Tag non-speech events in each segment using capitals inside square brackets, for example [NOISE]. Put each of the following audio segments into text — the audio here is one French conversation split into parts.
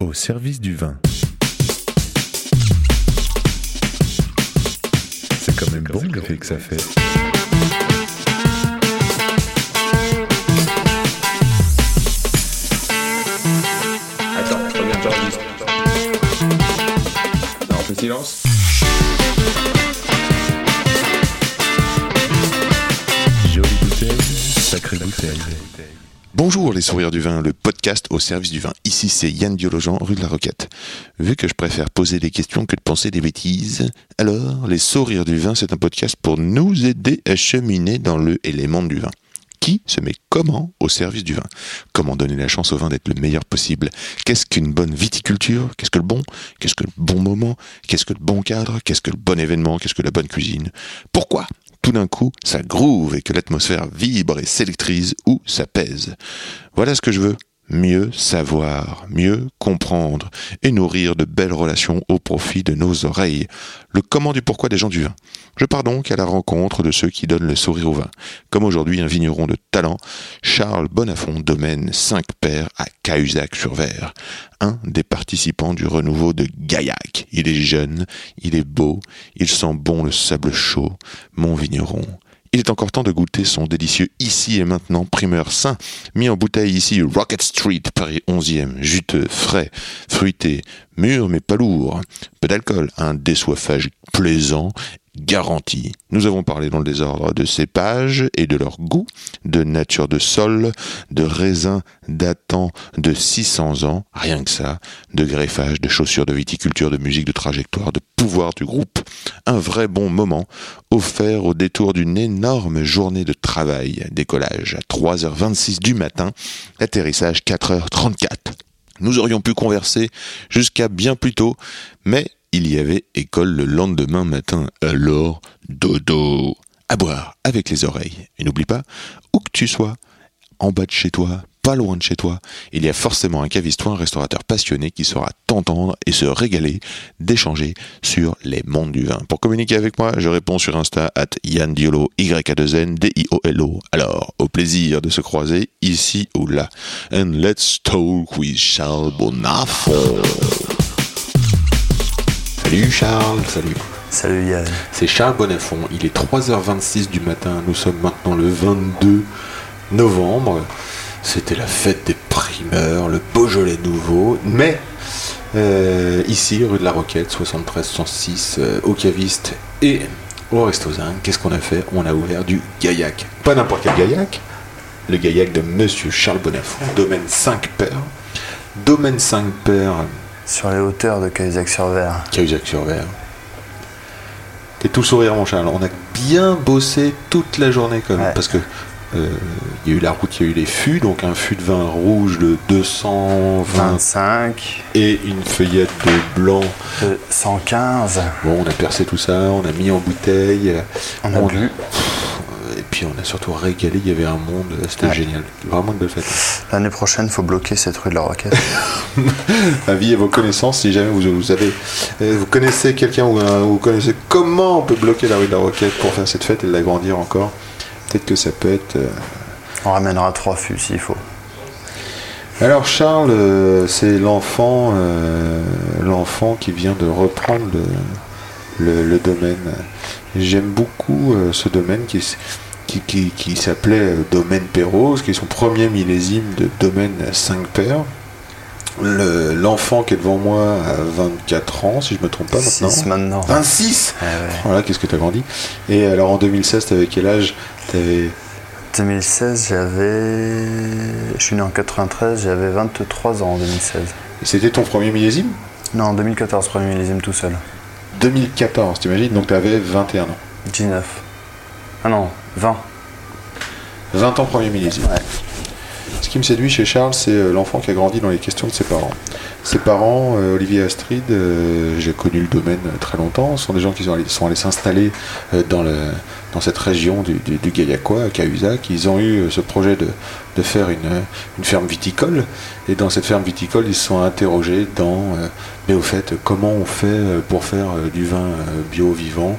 au service du vin. C'est quand même bon le fait que ça fait. Attends, reviens, j'enregistre. Non, on fait silence. Jolie bouteille, sacrée bouteille. Bonjour les sourires du vin, le podcast au service du vin. Ici c'est Yann Diologen, rue de la Roquette. Vu que je préfère poser des questions que de penser des bêtises, alors les sourires du vin c'est un podcast pour nous aider à cheminer dans le mondes du vin. Qui se met comment au service du vin? Comment donner la chance au vin d'être le meilleur possible? Qu'est-ce qu'une bonne viticulture? Qu'est-ce que le bon? Qu'est-ce que le bon moment? Qu'est-ce que le bon cadre? Qu'est-ce que le bon événement? Qu'est-ce que la bonne cuisine? Pourquoi tout d'un coup, ça groove et que l'atmosphère vibre et s'électrise ou ça pèse. Voilà ce que je veux. Mieux savoir, mieux comprendre et nourrir de belles relations au profit de nos oreilles. Le comment du pourquoi des gens du vin. Je pars donc à la rencontre de ceux qui donnent le sourire au vin. Comme aujourd'hui un vigneron de talent, Charles Bonafont, domaine 5 pères à Cahuzac-sur-Vert. Un des participants du renouveau de Gaillac. Il est jeune, il est beau, il sent bon le sable chaud. Mon vigneron. Il est encore temps de goûter son délicieux ici et maintenant. Primeur sain, mis en bouteille ici Rocket Street, Paris 11e, juteux, frais, fruité, mûr mais pas lourd, peu d'alcool, un désoiffage plaisant, garanti. Nous avons parlé dans le désordre de cépages et de leur goût, de nature de sol, de raisins datant de 600 ans, rien que ça, de greffage, de chaussures, de viticulture, de musique, de trajectoire, de pouvoir du groupe. Un vrai bon moment, offert au détour d'une énorme journée de travail. Décollage à 3h26 du matin, atterrissage 4h34. Nous aurions pu converser jusqu'à bien plus tôt, mais il y avait école le lendemain matin. Alors, dodo, à boire avec les oreilles. Et n'oublie pas, où que tu sois, en bas de chez toi, pas loin de chez toi, il y a forcément un caviste ou un restaurateur passionné qui saura t'entendre et se régaler d'échanger sur les mondes du vin. Pour communiquer avec moi, je réponds sur Insta at Yann Diolo, y a 2 n d i o l o Alors, au plaisir de se croiser ici ou là. And let's talk with Charles Bonafont. Salut Charles, salut. Salut Yann. C'est Charles Bonafont, il est 3h26 du matin, nous sommes maintenant le 22 novembre. C'était la fête des primeurs, le Beaujolais nouveau, mais euh, ici, rue de la Roquette, 73 106, euh, au caviste et au resto qu'est-ce qu'on a fait? On a ouvert du gaillac. Pas n'importe quel gaillac, le gaillac de Monsieur Charles Bonafont, domaine 5 pères. Domaine 5 pères, Sur les hauteurs de Cahuzac-sur-Vert. Cahuzac-sur-Vert. T'es tout sourire, mon Charles. On a bien bossé toute la journée, quand même. Ouais. Parce que euh, il y a eu la route, il y a eu les fûts. Donc, un fût de vin rouge de 220 25, et une feuillette de blanc. de 115. Bon, on a percé tout ça, on a mis en bouteille. On a bu. Et puis, on a surtout régalé. Il y avait un monde. C'était Ouais. génial. Vraiment une belle fête. L'année prochaine, faut bloquer cette rue de la Roquette. [LAUGHS] avis et vos connaissances si jamais vous, vous avez euh, vous connaissez quelqu'un ou, vous connaissez comment on peut bloquer la rue de la Roquette pour faire cette fête et l'agrandir encore peut-être que ça peut être euh. On ramènera trois fûts s'il faut. alors Charles euh, c'est l'enfant euh, l'enfant qui vient de reprendre le, le- le domaine j'aime beaucoup euh, ce domaine qui qui, qui- qui s'appelait euh, Domaine Perrose, qui est son premier millésime de Domaine 5 paires. Le- L'enfant qui est devant moi a 24 ans, si je me trompe pas maintenant. 6 maintenant. 26 Ouais, ouais. Voilà, qu'est-ce que t'as grandi? Et alors en 2016, t'avais quel âge? T'avais 2016, j'avais. Je suis né en 93, j'avais 23 ans en 2016. C'était ton premier millésime? Non, en 2014, premier millésime tout seul. 2014, t'imagines? Donc t'avais 21 ans. 19. Ah non, 20. 20 ans premier millésime. Ouais. Ce qui me séduit chez Charles, c'est euh, l'enfant qui a grandi dans les questions de ses parents. Ses parents, euh, Olivier Astrid, euh, j'ai connu le domaine très longtemps, ce sont des gens qui sont allés, sont allés s'installer euh, dans, le, dans cette région du, du, du Gaillacois, à Cahuzac. Ils ont eu ce projet de, de faire une, une ferme viticole. Et dans cette ferme viticole, ils se sont interrogés dans, mais au fait, comment on fait pour faire du vin bio vivant?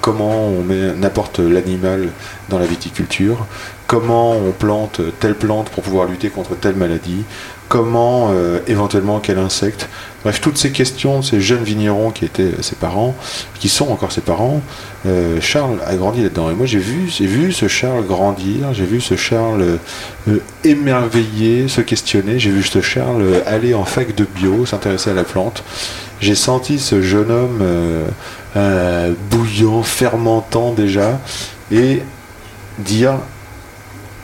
Comment on met n'importe l'animal dans la viticulture? Comment on plante telle plante pour pouvoir lutter contre telle maladie, comment euh, éventuellement quel insecte. Bref, toutes ces questions, ces jeunes vignerons qui étaient euh, ses parents, qui sont encore ses parents, euh, Charles a grandi là-dedans. Et moi j'ai vu, ce Charles grandir, j'ai vu ce Charles euh, émerveiller, se questionner, j'ai vu ce Charles euh, aller en fac de bio, s'intéresser à la plante. J'ai senti ce jeune homme euh, euh, bouillant, fermentant déjà, et dire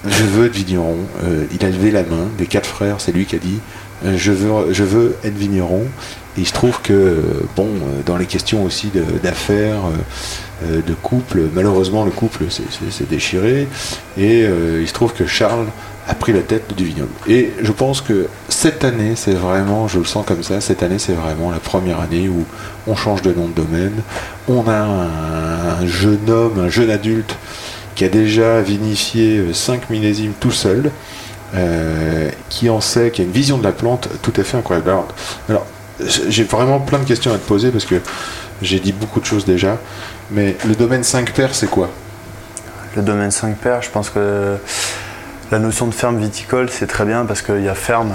je veux être vigneron. Euh, il a levé la main, des quatre frères, c'est lui qui a dit euh, je, veux, je veux être vigneron. Et il se trouve que, euh, bon, euh, dans les questions aussi de- d'affaires, euh, euh, de couple, malheureusement le couple s'est- déchiré. Et il se trouve que Charles a pris la tête du vignoble. Et je pense que cette année, c'est vraiment, je le sens comme ça, cette année, c'est vraiment la première année où on change de nom de domaine. On a un, un jeune homme, un jeune adulte qui a déjà vinifié 5 millésimes tout seul, euh, qui en sait, qui a une vision de la plante tout à fait incroyable. Alors, alors, j'ai vraiment plein de questions à te poser parce que j'ai dit beaucoup de choses déjà, mais le domaine 5 paires, c'est quoi? Le domaine 5 paires, je pense que la notion de ferme viticole, c'est très bien parce qu'il y a ferme.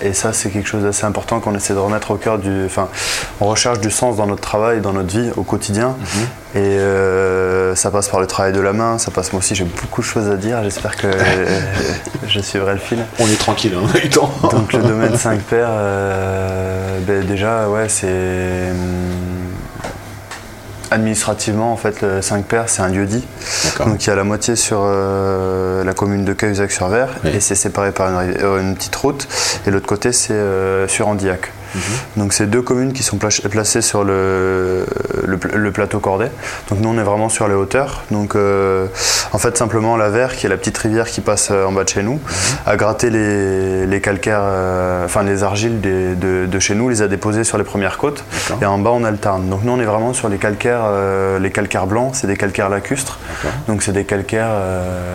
Et ça, c'est quelque chose d'assez important qu'on essaie de remettre au cœur du. Enfin, on recherche du sens dans notre travail, dans notre vie, au quotidien. Et euh, ça passe par le travail de la main, ça passe. Moi aussi, j'ai beaucoup de choses à dire. J'espère que [LAUGHS] je suivrai le fil. On est tranquille, on a eu temps. Donc le domaine 5 paires, euh, ben, déjà, ouais, c'est. hum, Administrativement, en fait, le 5 paires, c'est un lieu-dit. Donc il y a la moitié sur euh, la commune de Cahuzac-sur-Vert Oui. et c'est séparé par une, une petite route. Et l'autre côté, c'est sur Andillac. Donc c'est deux communes qui sont pla- placées sur le, le, pla- le plateau cordé. Donc nous on est vraiment sur les hauteurs. Donc euh, en fait simplement la Vert, qui est la petite rivière qui passe euh, en bas de chez nous, a gratté les, les calcaires, euh, enfin les argiles des- de, de chez nous, les a déposées sur les premières côtes. Et en bas on a le Tarn. Donc nous on est vraiment sur les calcaires, euh, les calcaires blancs, c'est des calcaires lacustres. Donc c'est des calcaires,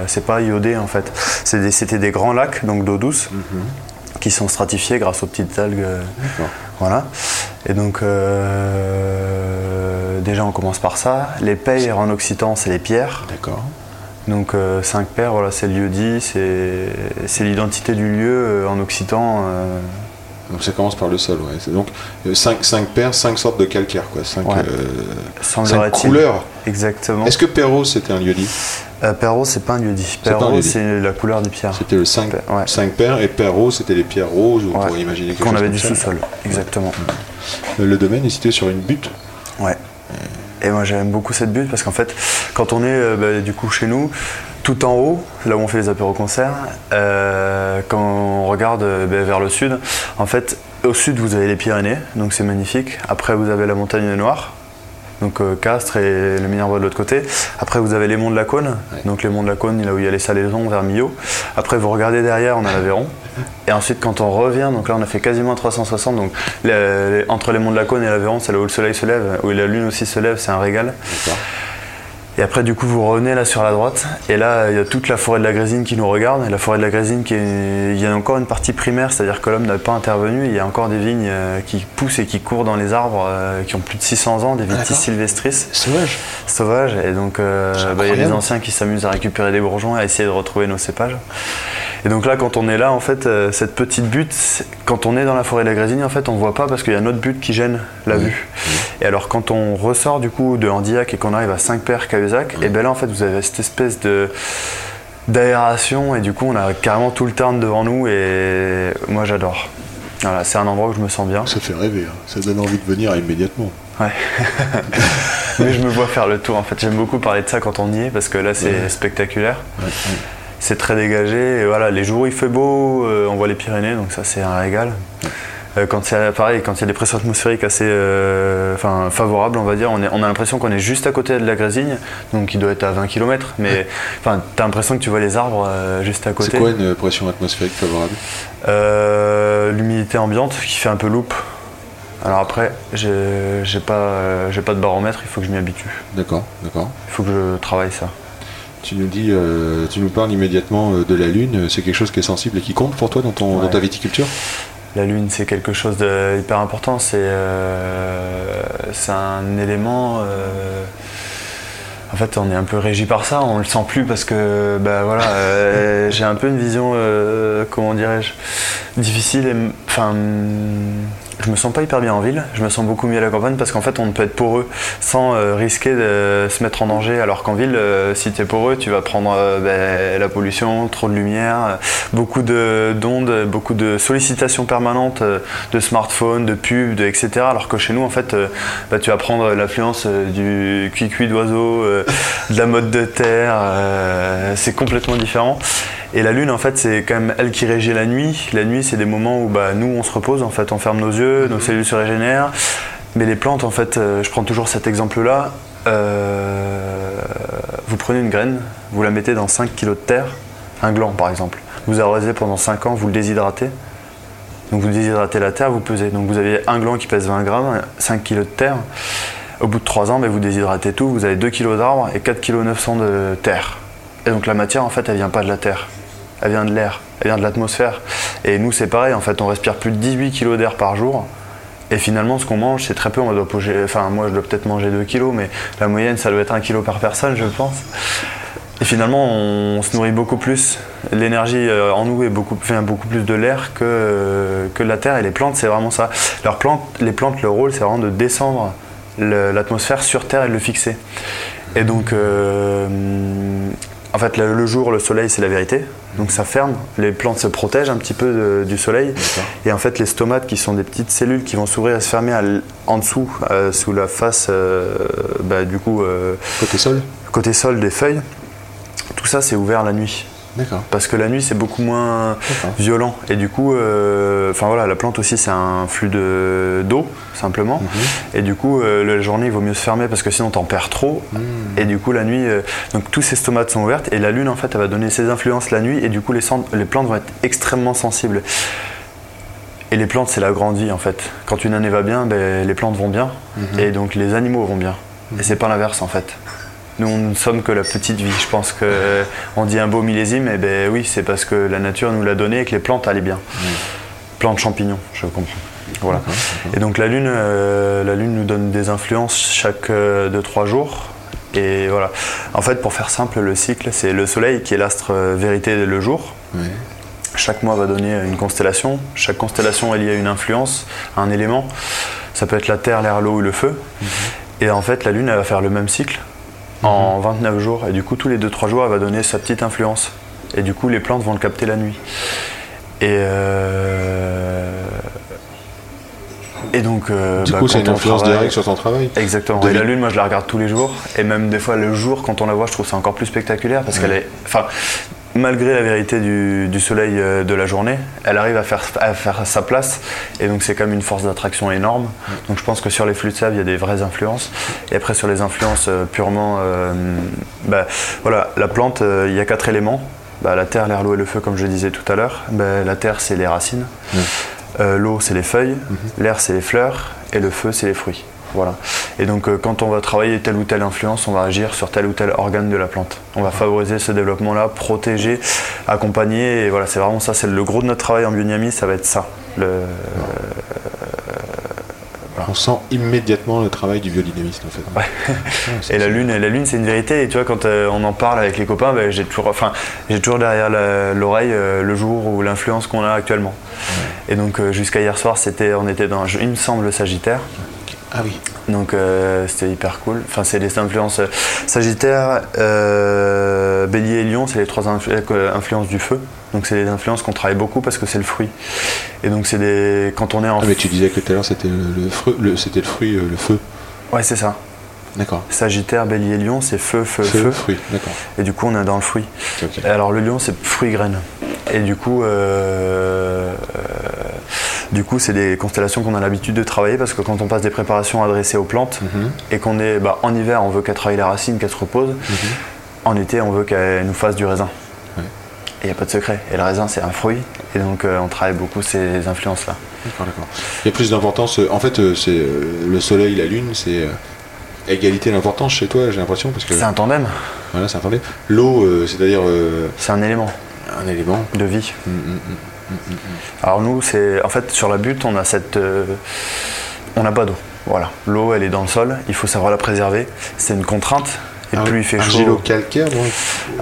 c'est pas iodé en fait. Des- C'était des, grands lacs, donc d'eau douce, qui sont stratifiés grâce aux petites algues. euh, D'accord. voilà. Et donc, euh, déjà, on commence par ça. Les paires en occitan, c'est les pierres. D'accord. Donc, 5 paires, voilà, c'est le lieu dit, c'est l'identité du lieu euh, en occitan. euh, Donc ça commence par le sol, ouais. Donc 5, paires, 5 sortes de calcaire, quoi. 5 Ouais. couleurs. Exactement. Est-ce que Perrault, c'était un lieu-dit? Euh, Perrault, c'est pas un Perrault, lieu-dit. c'est la couleur des pierres. C'était le 5, Ouais. paires, et Perrault, c'était les pierres roses, on Ouais. pourrait imaginer Qu'on avait du sous-sol. Exactement. Euh, Le domaine est situé sur une butte. Ouais. Et moi j'aime beaucoup cette butte parce qu'en fait, quand on est euh, bah, du coup chez nous, tout en haut, là où on fait les apéros-concerts, euh, quand on regarde bah, vers le sud, en fait, au sud vous avez les Pyrénées, donc c'est magnifique. Après vous avez la montagne noire, donc euh, Castres et le Minervois de l'autre côté. Après vous avez les monts de la Cône, donc les monts de la Cône, là où il y a les salaisons vers Millau. Après vous regardez derrière, on a l'Aveyron. Et ensuite quand on revient, donc là on a fait quasiment 360, donc les- les- entre les monts de la Cône et l'Aveyron, c'est là où le soleil se lève, où la lune aussi se lève, c'est un régal. Et après, du coup, vous revenez là sur la droite, et là, il y a toute la forêt de la Grésine qui nous regarde. Et la forêt de la Grésine, qui est... il y a encore une partie primaire, c'est-à-dire que l'homme n'a pas intervenu. Il y a encore des vignes euh, qui poussent et qui courent dans les arbres, euh, qui ont plus de 600 ans, des vitis sylvestris Sauvage. sauvages. Et donc, euh, bah, il y a les anciens qui s'amusent à récupérer des bourgeons et à essayer de retrouver nos cépages. Et donc là, quand on est là, en fait, cette petite butte, quand on est dans la forêt de la Grésine, en fait, on voit pas parce qu'il y a notre butte qui gêne la vue. Et alors, quand on ressort du coup de Andillac et qu'on arrive à Saint-Père, Cahuzac, et ben là, en fait, vous avez cette espèce de d'aération et du coup, on a carrément tout le Tarn devant nous et moi, j'adore. Voilà, c'est un endroit où je me sens bien. Ça fait rêver, hein. ça donne envie de venir immédiatement. Ouais. [LAUGHS] Mais je me vois faire le tour en fait. J'aime beaucoup parler de ça quand on y est parce que là c'est spectaculaire. C'est très dégagé. Et voilà, les jours où il fait beau, euh, on voit les Pyrénées, donc ça c'est un régal. Euh, quand c'est pareil, quand il y a des pressions atmosphériques assez euh, enfin, favorables, on va dire, on, est- on a l'impression qu'on est juste à côté de la Grésigne, donc il doit être à 20 km, mais enfin, t'as l'impression que tu vois les arbres juste à côté. C'est quoi une pression atmosphérique favorable? L'humidité ambiante qui fait un peu loupe. Alors après, j'ai pas, j'ai pas de baromètre, il faut que je m'y habitue. D'accord, d'accord. Il faut que je travaille ça. Tu nous dis, euh, tu nous parles immédiatement euh, de la Lune. C'est quelque chose qui est sensible et qui compte pour toi dans, ton, dans ta viticulture? La lune, c'est quelque chose de hyper important. C'est euh, c'est un élément. euh, En fait, on est un peu régi par ça, on le sent plus parce que bah, voilà, euh, [LAUGHS] j'ai un peu une vision, euh, comment dirais-je, difficile. et Enfin, je me sens pas hyper bien en ville, je me sens beaucoup mieux à la campagne parce qu'en fait, on peut être poreux sans euh, risquer de se mettre en danger. Alors qu'en ville, euh, si tu es poreux, tu vas prendre euh, ben, la pollution, trop de lumière, beaucoup de- d'ondes, beaucoup de sollicitations permanentes de smartphones, de pubs, de, etc. Alors que chez nous, en fait, bah, tu vas prendre l'influence du cuicui d'oiseau, de la mode de terre, c'est complètement différent. Et la lune, en fait, c'est quand même elle qui régit la nuit. La nuit, c'est des moments où bah, nous, on se repose, en fait, on ferme nos yeux, nos cellules se régénèrent. Mais les plantes, en fait, euh, je prends toujours cet exemple-là. Euh, vous prenez une graine, vous la mettez dans 5 kg de terre, un gland par exemple. Vous arrosez pendant 5 ans, vous le déshydratez. Donc vous déshydratez la terre, vous pesez. Donc vous avez un gland qui pèse 20 grammes, 5 kg de terre. Au bout de 3 ans, ben, vous déshydratez tout, vous avez 2 kg d'arbres et 4 kg 900 de terre. Et donc la matière, en fait, elle vient pas de la terre. Elle vient de l'air, elle vient de l'atmosphère. Et nous, c'est pareil, en fait, on respire plus de 18 kg d'air par jour. Et finalement, ce qu'on mange, c'est très peu. Enfin, moi, je dois peut-être manger 2 kilos, mais la moyenne, ça doit être 1 kilo par personne, je pense. Et finalement, on, se nourrit beaucoup plus. L'énergie euh, en nous vient beaucoup plus de l'air que, que de la terre. Et les plantes, c'est vraiment ça. Les plantes, leur rôle, c'est vraiment de descendre l'atmosphère sur Terre et de le fixer. Et donc, euh, en fait, le, le jour, le soleil, c'est la vérité. Donc ça ferme. Les plantes se protègent un petit peu de- du soleil. Et en fait, les stomates, qui sont des petites cellules qui vont s'ouvrir et se fermer à en dessous, euh, sous la face, euh, bah, du coup, euh, Côté sol côté sol des feuilles, tout ça, c'est ouvert la nuit. Parce que la nuit, c'est beaucoup moins violent. Et du coup, euh, enfin voilà, la plante aussi, c'est un flux de- d'eau, simplement. Et du coup, euh, la journée, il vaut mieux se fermer parce que sinon, t'en perds trop. Et du coup, la nuit, euh, donc tous ces stomates sont ouvertes. Et la lune, en fait, elle va donner ses influences la nuit. Et du coup, les, plantes vont être extrêmement sensibles. Et les plantes, c'est la grande vie, en fait. Quand une année va bien, ben, les plantes vont bien. Et donc, les animaux vont bien. Et c'est pas l'inverse, en fait. Nous, on ne sommes que la petite vie. Je pense que euh, on dit un beau millésime, et ben oui, c'est parce que la nature nous l'a donné et que les plantes allaient bien. Plantes, champignons, je comprends. Voilà. Et donc la lune, euh, la lune nous donne des influences chaque 2-3 jours. Et voilà. En fait, pour faire simple, le cycle, c'est le Soleil qui est l'astre euh, vérité le jour. Chaque mois va donner une constellation. Chaque constellation est liée à une influence, à un élément. Ça peut être la terre, l'air, l'eau ou le feu. Et en fait, la lune, elle va faire le même cycle en 29 jours. Et du coup, tous les 2-3 jours, elle va donner sa petite influence. Et du coup, les plantes vont le capter la nuit. Et, euh, et donc, euh, Du bah, coup, c'est une influence travaille- directe sur ton travail. Exactement. De Et la lune. lune, moi, je la regarde tous les jours. Et même des fois, le jour, quand on la voit, je trouve ça encore plus spectaculaire parce qu'elle est. Enfin, malgré la vérité du, du soleil euh, de la journée, elle arrive à faire, à faire sa place. Et donc, c'est comme une force d'attraction énorme. Donc, je pense que sur les flux de sève, il y a des vraies influences. Et après, sur les influences euh, purement. euh, bah, voilà, la plante, euh, il y a quatre éléments. Bah, la terre, l'air, l'eau et le feu, comme je disais tout à l'heure. Bah, la terre, c'est les racines. Euh, l'eau, c'est les feuilles. L'air, c'est les fleurs. Et le feu, c'est les fruits. Voilà. Et donc, euh, quand on va travailler telle ou telle influence, on va agir sur tel ou tel organe de la plante. On va favoriser ce développement-là, protéger, accompagner. Et voilà, c'est vraiment ça. C'est le gros de notre travail en biodynamie, ça va être ça. Le- On sent immédiatement le travail du biodynamiste en fait. Ouais. [LAUGHS] Ouais, c'est- Et la lune, la lune, c'est une vérité. Et tu vois, quand euh, on en parle avec les copains, ben, j'ai toujours, enfin, j'ai toujours derrière l'oreille euh, le jour ou l'influence qu'on a actuellement. Et donc euh, jusqu'à hier soir, c'était, on était dans, il me semble, Sagittaire. Ah oui. Donc euh, c'était hyper cool. Enfin, c'est les influences euh, Sagittaire, euh, Bélier et Lion, c'est les trois influ- influences du feu. Donc c'est des influences qu'on travaille beaucoup parce que c'est le fruit. Et donc c'est des quand on est en Ah, mais tu disais que tout à l'heure c'était le, le fruit, le- c'était le fruit, le feu. ouais c'est ça. D'accord. Sagittaire, Bélier, Lion, c'est feu, feu, Feu, feu. fruit. D'accord. Et du coup, on est dans le fruit. Alors le lion, c'est fruit graine. Et du coup, euh, euh, du coup, c'est des constellations qu'on a l'habitude de travailler parce que quand on passe des préparations adressées aux plantes Mhm. et qu'on est bah, en hiver, on veut qu'elles travaillent la racine, qu'elles se reposent. En été, on veut qu'elles nous fassent du raisin. Et il n'y a pas de secret. Et le raisin, c'est un fruit. Et donc, euh, on travaille beaucoup ces influences-là. D'accord, d'accord. Il y a plus d'importance. euh, En fait, euh, c'est le soleil, la lune, c'est égalité d'importance chez toi, j'ai l'impression, parce que C'est un tandem. voilà, ça attendez. L'eau, euh, c'est-à-dire euh, C'est un élément un élément. de vie. Mm, mm, mm. Alors nous, c'est en fait sur la butte, on a cette, euh, on n'a pas d'eau. Voilà, l'eau, elle est dans le sol. Il faut savoir la préserver. C'est une contrainte. Et Ar- plus il fait chaud. Argilo-calcaire, donc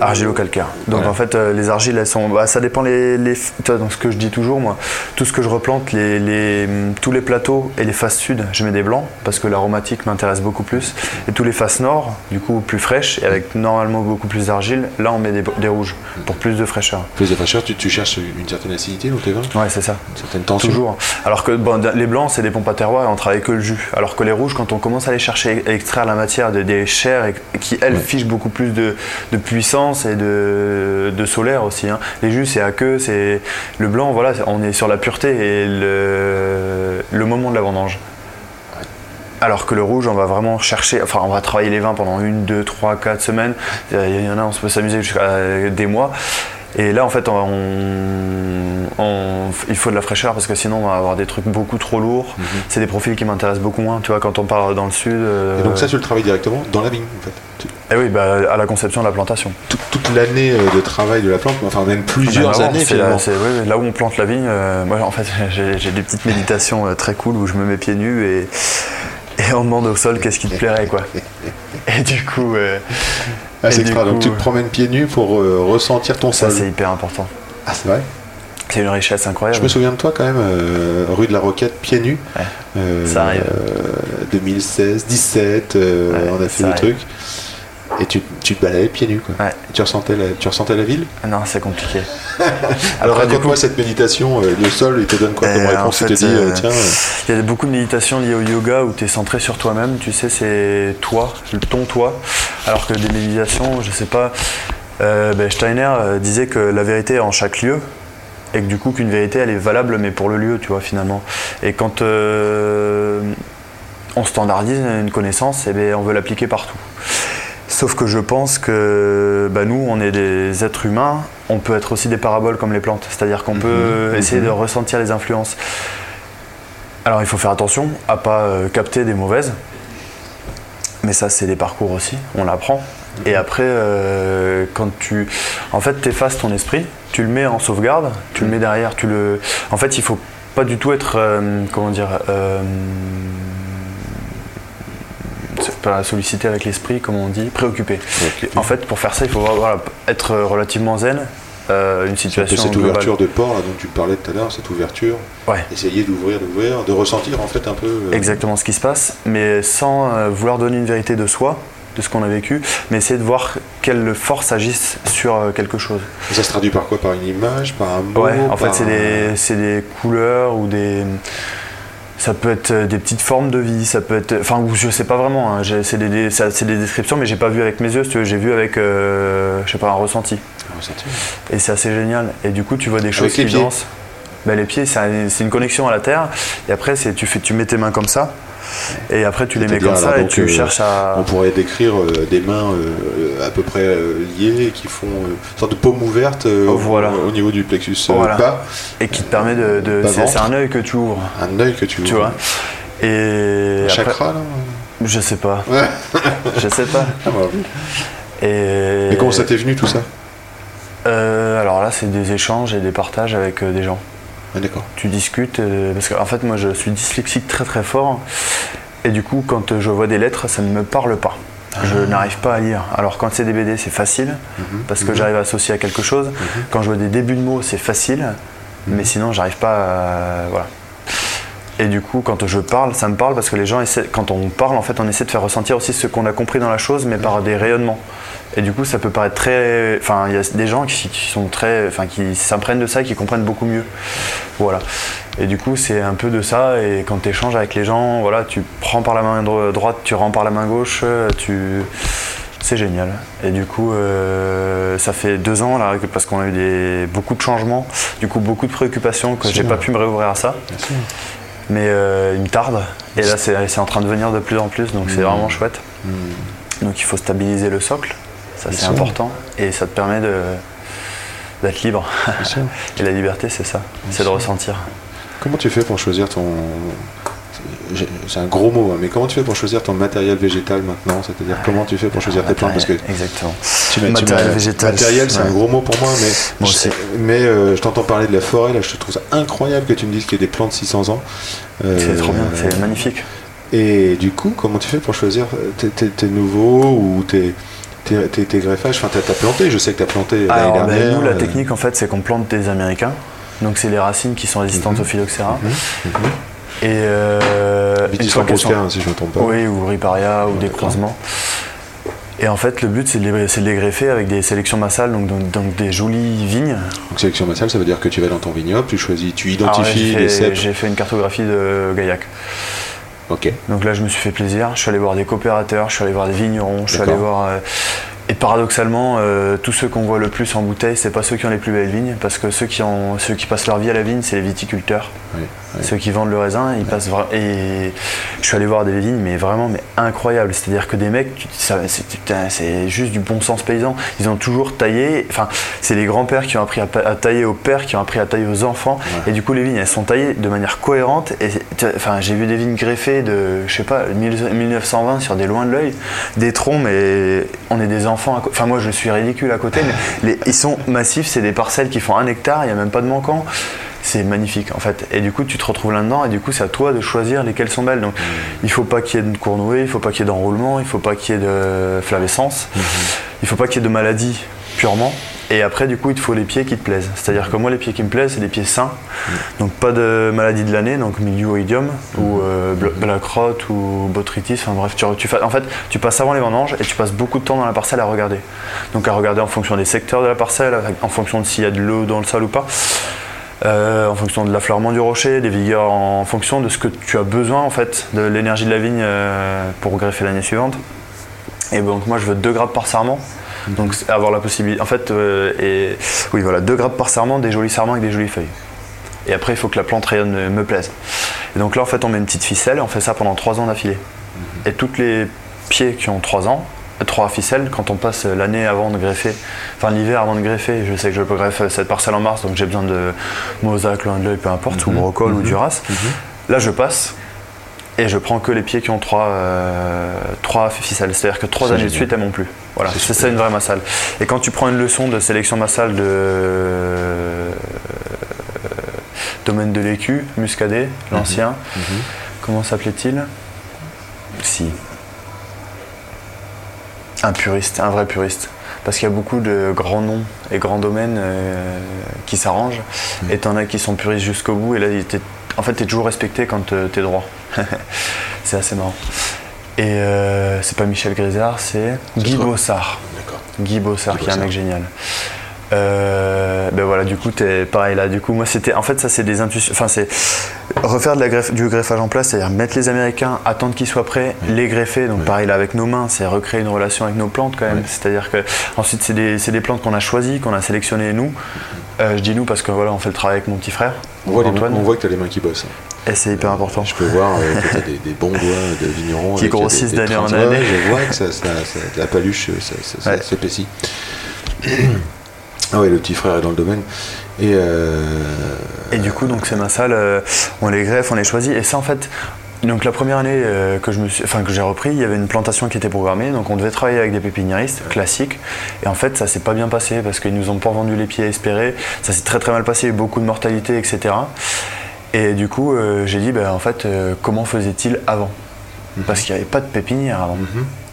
Argilo-calcaire. Donc en fait, euh, les argiles, elles sont. Bah, ça dépend les. les donc ce que je dis toujours, moi, tout ce que je replante, les, les- hum, tous les plateaux et les faces sud, je mets des blancs parce que l'aromatique m'intéresse beaucoup plus. Et tous les faces nord, du coup plus fraîches et avec normalement beaucoup plus d'argile, là on met des, des rouges pour plus de fraîcheur. plus de fraîcheur, tu, tu cherches une certaine acidité dans tes vins, Ouais, c'est ça. une certaine tension? Toujours. Alors que bon, les blancs, c'est des pompes à terroir et on travaille que le jus. Alors que les rouges, quand on commence à aller chercher à extraire la matière de- des chairs et- qui, elles, Ouais. fichent beaucoup plus de, de puissance et de, de solaire aussi. hein. Les jus, c'est à queue, c'est le blanc, voilà, on est sur la pureté et le, le moment de la vendange. Alors que le rouge, on va vraiment chercher, enfin, on va travailler les vins pendant une, deux, trois, quatre semaines. Il y en a, on peut s'amuser jusqu'à des mois. Et là, en fait, on, on- on- il faut de la fraîcheur parce que sinon, on va avoir des trucs beaucoup trop lourds. C'est des profils qui m'intéressent beaucoup moins. Tu vois, quand on part dans le sud. euh, Mhm. Et donc ça, tu le travailles directement dans la vigne, en fait. Eh oui, bah, à la conception de la plantation. tout- toute l'année euh, de travail de la plante, enfin même plusieurs années c'est finalement. là, oui, là où on plante la vigne, euh, moi en fait [LAUGHS] j'ai j'ai des petites méditations euh, très cool où je me mets pieds nus et, [LAUGHS] et on demande au sol qu'est-ce qui te plairait quoi. Et du coup, euh, Ah, c'est. Donc tu te promènes pieds nus pour euh, ressentir ton ça sol. c'est hyper important. Ah, c'est vrai? C'est une richesse incroyable. Je me souviens de toi quand même, euh, rue de la Roquette, pieds nus. Ouais. Ça arrive. euh, 2016, 17, euh, Ouais, on a fait ça des arrive. trucs. Et tu, tu te baladais pieds nus, quoi. Ouais. Tu, ressentais la, tu ressentais la ville Ah Non, c'est compliqué. [LAUGHS] Alors raconte-moi cette méditation, euh, le sol, il te donne quoi comme Euh, réponse? Il te fait, dit, euh, euh, tiens, euh, Il y a beaucoup de méditations liées au yoga où tu es centré sur toi-même, tu sais, c'est toi, ton toi. Alors que des méditations, je sais pas, euh, ben, Steiner disait que la vérité est en chaque lieu et que du coup qu'une vérité elle est valable mais pour le lieu, tu vois, finalement. Et quand on standardise une connaissance, eh ben, on veut l'appliquer partout. Sauf que je pense que bah, nous, on est des êtres humains, on peut être aussi des paraboles comme les plantes, c'est-à-dire qu'on peut essayer de ressentir les influences. Alors il faut faire attention à pas euh, capter des mauvaises, mais ça c'est des parcours aussi, on l'apprend. Et après, euh, quand tu, en fait, t'effaces ton esprit, tu le mets en sauvegarde, tu le mets derrière, tu le, en fait, il faut pas du tout être, euh, comment dire, euh, pas sollicité avec l'esprit, comme on dit, préoccupé. En fait, pour faire ça, il faut voilà, être relativement zen. euh, une un situation cette globale. ouverture de port là, dont tu parlais tout à l'heure, cette ouverture, Ouais. essayer d'ouvrir, d'ouvrir, de ressentir en fait un peu. euh, exactement ce qui se passe, mais sans euh, vouloir donner une vérité de soi, de ce qu'on a vécu, mais essayer de voir quelles forces agissent sur quelque chose. et Ça se traduit par quoi? Par une image, par un mot Ouais, en fait, c'est des, c'est des couleurs ou des. Ça peut être euh, des petites formes de vie, ça peut être. Enfin, ou je sais pas vraiment, hein, c'est des, descriptions, mais j'ai pas vu avec mes yeux, si j'ai vu avec, euh, je sais pas, un ressenti. un ressenti. Et c'est assez génial. Et du coup, tu vois des choses qui pieds dansent. Ben, les pieds, c'est un- c'est une connexion à la terre. Et après, c'est tu, fais, tu mets tes mains comme ça. Et après, tu les mets comme ça et tu euh, cherches à. On pourrait décrire euh, des mains euh, à peu près liées qui font une sorte de paume ouverte Oh, au- voilà. au, niveau du plexus Voilà. bas, Et qui te permet de. c'est un œil que tu ouvres. un œil que tu Tu ouvres. vois. Et. Un chakra là je sais pas. Ouais. [LAUGHS] Je sais pas. Ah, bah. Et. Comment ça t'est venu tout ça? Euh, alors là, c'est des échanges et des partages avec euh, des gens. Ah, D'accord. Tu discutes, euh, parce qu'en fait, moi, je suis dyslexique très très fort. Et du coup, quand je vois des lettres, ça ne me parle pas. Je n'arrive pas à lire. Alors quand c'est des BD, c'est facile, parce que j'arrive à associer à quelque chose. Quand je vois des débuts de mots, c'est facile, mais sinon, j'arrive pas à... Voilà. Et du coup, quand je parle, ça me parle parce que les gens essaient, quand on parle, en fait, on essaie de faire ressentir aussi ce qu'on a compris dans la chose, mais par des rayonnements. Et du coup, ça peut paraître très. Enfin, il y a des gens qui, qui sont très. Enfin, qui s'imprègnent de ça et qui comprennent beaucoup mieux. Voilà. Et du coup, c'est un peu de ça. Et quand tu échanges avec les gens, voilà, tu prends par la main dro- droite, tu rends par la main gauche, euh, tu. C'est génial. Et du coup, euh, ça fait deux ans là, parce qu'on a eu des, beaucoup de changements, du coup beaucoup de préoccupations que j'ai pas pu me réouvrir à ça. Mais euh, il me tarde. Et là, c'est en train de venir de plus en plus, donc c'est Mhm. vraiment chouette. Hmm. Donc il faut stabiliser le socle, ça c'est important, et ça te permet de d'être libre. [LAUGHS] Et la liberté, c'est ça, c'est de ressentir. Comment tu fais pour choisir ton. C'est un gros mot, hein, mais comment tu fais pour choisir ton matériel végétal maintenant? C'est-à-dire comment tu fais pour choisir tes plantes? Parce que Exactement. tu tu Matériel m'as- végétal, Matériel, c'est ouais. un gros mot pour moi, mais, Moi je, mais euh, je t'entends parler de la forêt, là, je trouve ça incroyable que tu me dises qu'il y a des plantes de 600 ans. Euh, C'est trop bien, c'est magnifique. Et du coup, comment tu fais pour choisir euh, tes, tes- tes nouveaux ou tes, tes, tes- tes greffages Enfin, t'as as planté, je sais que t'as planté l'année Alors, ben, dernière. nous, la euh, technique, en fait, c'est qu'on plante des Américains. Donc, c'est les racines qui sont résistantes au phylloxéra. Et euh, Vitis sont- hein, si je ne me trompe pas. Oui, ou riparia, ou des croisements. Et en fait, le but, c'est de, les- c'est de les greffer avec des sélections massales, donc, donc, donc des jolies vignes. Donc, sélection massale, ça veut dire que tu vas dans ton vignoble, tu choisis, tu là, identifies les cèpes. J'ai fait une cartographie de Gaillac. Donc là, je me suis fait plaisir. Je suis allé voir des coopérateurs, je suis allé voir des vignerons, je suis allé voir. euh, et paradoxalement, euh, tous ceux qu'on voit le plus en bouteille, c'est pas ceux qui ont les plus belles vignes, parce que ceux qui, ont, ceux qui passent leur vie à la vigne, c'est les viticulteurs. Ouais. Ceux qui vendent le raisin, ils passent vra- Et je suis allé voir des vignes, mais vraiment mais incroyables. C'est-à-dire que des mecs, c'est juste du bon sens paysan. Ils ont toujours taillé. Enfin, c'est les grands-pères qui ont appris à, tailler aux pères, qui ont appris à tailler aux enfants. Et du coup, les vignes, elles sont taillées de manière cohérente. Et enfin, j'ai vu des vignes greffées de, je sais pas, 1000 1920 sur des loin de l'œil, des troncs, mais on est des enfants. à Enfin, moi, je suis ridicule à côté, mais les- ils sont massifs. C'est des parcelles qui font un hectare. Il n'y a même pas de manquant. C'est magnifique en fait. Et du coup, tu te retrouves là-dedans et du coup, c'est à toi de choisir lesquelles sont belles. Donc, il faut pas qu'il y ait de cournouée, il faut pas qu'il y ait d'enroulement, il faut pas qu'il y ait de flavescence, il faut pas qu'il y ait de maladie purement. Et après, du coup, il te faut les pieds qui te plaisent. C'est-à-dire que moi, les pieds qui me plaisent, c'est des pieds sains. Donc, pas de maladie de l'année, donc milioïdium ou euh, bl- black rot ou botrytis. Enfin bref, tu, en fait, tu passes avant les vendanges et tu passes beaucoup de temps dans la parcelle à regarder. Donc, à regarder en fonction des secteurs de la parcelle, en fonction de s'il y a de l'eau dans le sol ou pas. Euh, en fonction de l'affleurement du rocher, des vigueurs, en fonction de ce que tu as besoin en fait, de l'énergie de la vigne euh, pour greffer l'année suivante. Et donc moi je veux 2 grappes par sarment. Donc avoir la possibilité. En fait, euh, et, oui voilà, 2 grappes par sarment, des jolis sarments avec des jolies feuilles. Et après il faut que la plante rayonne, euh, me plaise. Et donc là en fait on met une petite ficelle et on fait ça pendant 3 ans d'affilée. Et toutes les pieds qui ont 3 ans, 3 ficelles, quand on passe l'année avant de greffer, enfin l'hiver avant de greffer, je sais que je peux greffer cette parcelle en mars, donc j'ai besoin de mosaque, loin de l'œil, peu importe, ou brocol ou duras. Là je passe et je prends que les pieds qui ont 3 trois ficelles, c'est-à-dire que 3 C'est années de suite elles m'ont plus. Voilà, C'est c'est ça une vraie massale. Et quand tu prends une leçon de sélection massale de euh, domaine de l'écu, Muscadet, l'ancien, comment s'appelait-il? Si. Un puriste, un vrai puriste. Parce qu'il y a beaucoup de grands noms et grands domaines euh, qui s'arrangent. Et t'en as qui sont puristes jusqu'au bout. Et là, en fait, t'es toujours respecté quand t'es droit. [LAUGHS] c'est assez marrant. Et euh, c'est pas Michel Grisard, c'est Guy Bossard. D'accord. Guy Bossard, Guy qui est un Bossard. mec génial. Euh, ben voilà, du coup, t'es pareil là. Du coup, moi, c'était. En fait, ça, c'est des intuitions. Enfin, c'est refaire de la greffe, du greffage en place, c'est-à-dire mettre les Américains, attendre qu'ils soient prêts, les greffer. Donc, pareil là avec nos mains, c'est recréer une relation avec nos plantes quand même. C'est-à-dire que ensuite, c'est des, des plantes qu'on a choisies, qu'on a sélectionnées nous. Euh, je dis nous parce que voilà, on fait le travail avec mon petit frère. On voit, les Antoine. on voit que tu as les mains qui bossent. hein. Et c'est hyper important. Je peux voir euh, que tu as [LAUGHS] des, des bons doigts de vignerons. Qui grossissent d'année en année. Je vois que ça, ça- ça- la paluche, ça Ouais. s'épaissit. [CLEARS THROAT] ah ouais, le petit frère est dans le domaine. Et, euh, Et du coup, donc ces massales, euh, on les greffe, on les choisit. Et ça, en fait, donc la première année euh, que je me suis, enfin que j'ai repris, il y avait une plantation qui était programmée, donc on devait travailler avec des pépiniéristes classiques. Et en fait, ça s'est pas bien passé parce qu'ils nous ont pas vendu les pieds espérés. Ça s'est très très mal passé, beaucoup de mortalité, etc. Et du coup, euh, j'ai dit, ben, en fait, euh, comment faisait-il avant? Parce qu'il n'y avait pas de pépinière avant.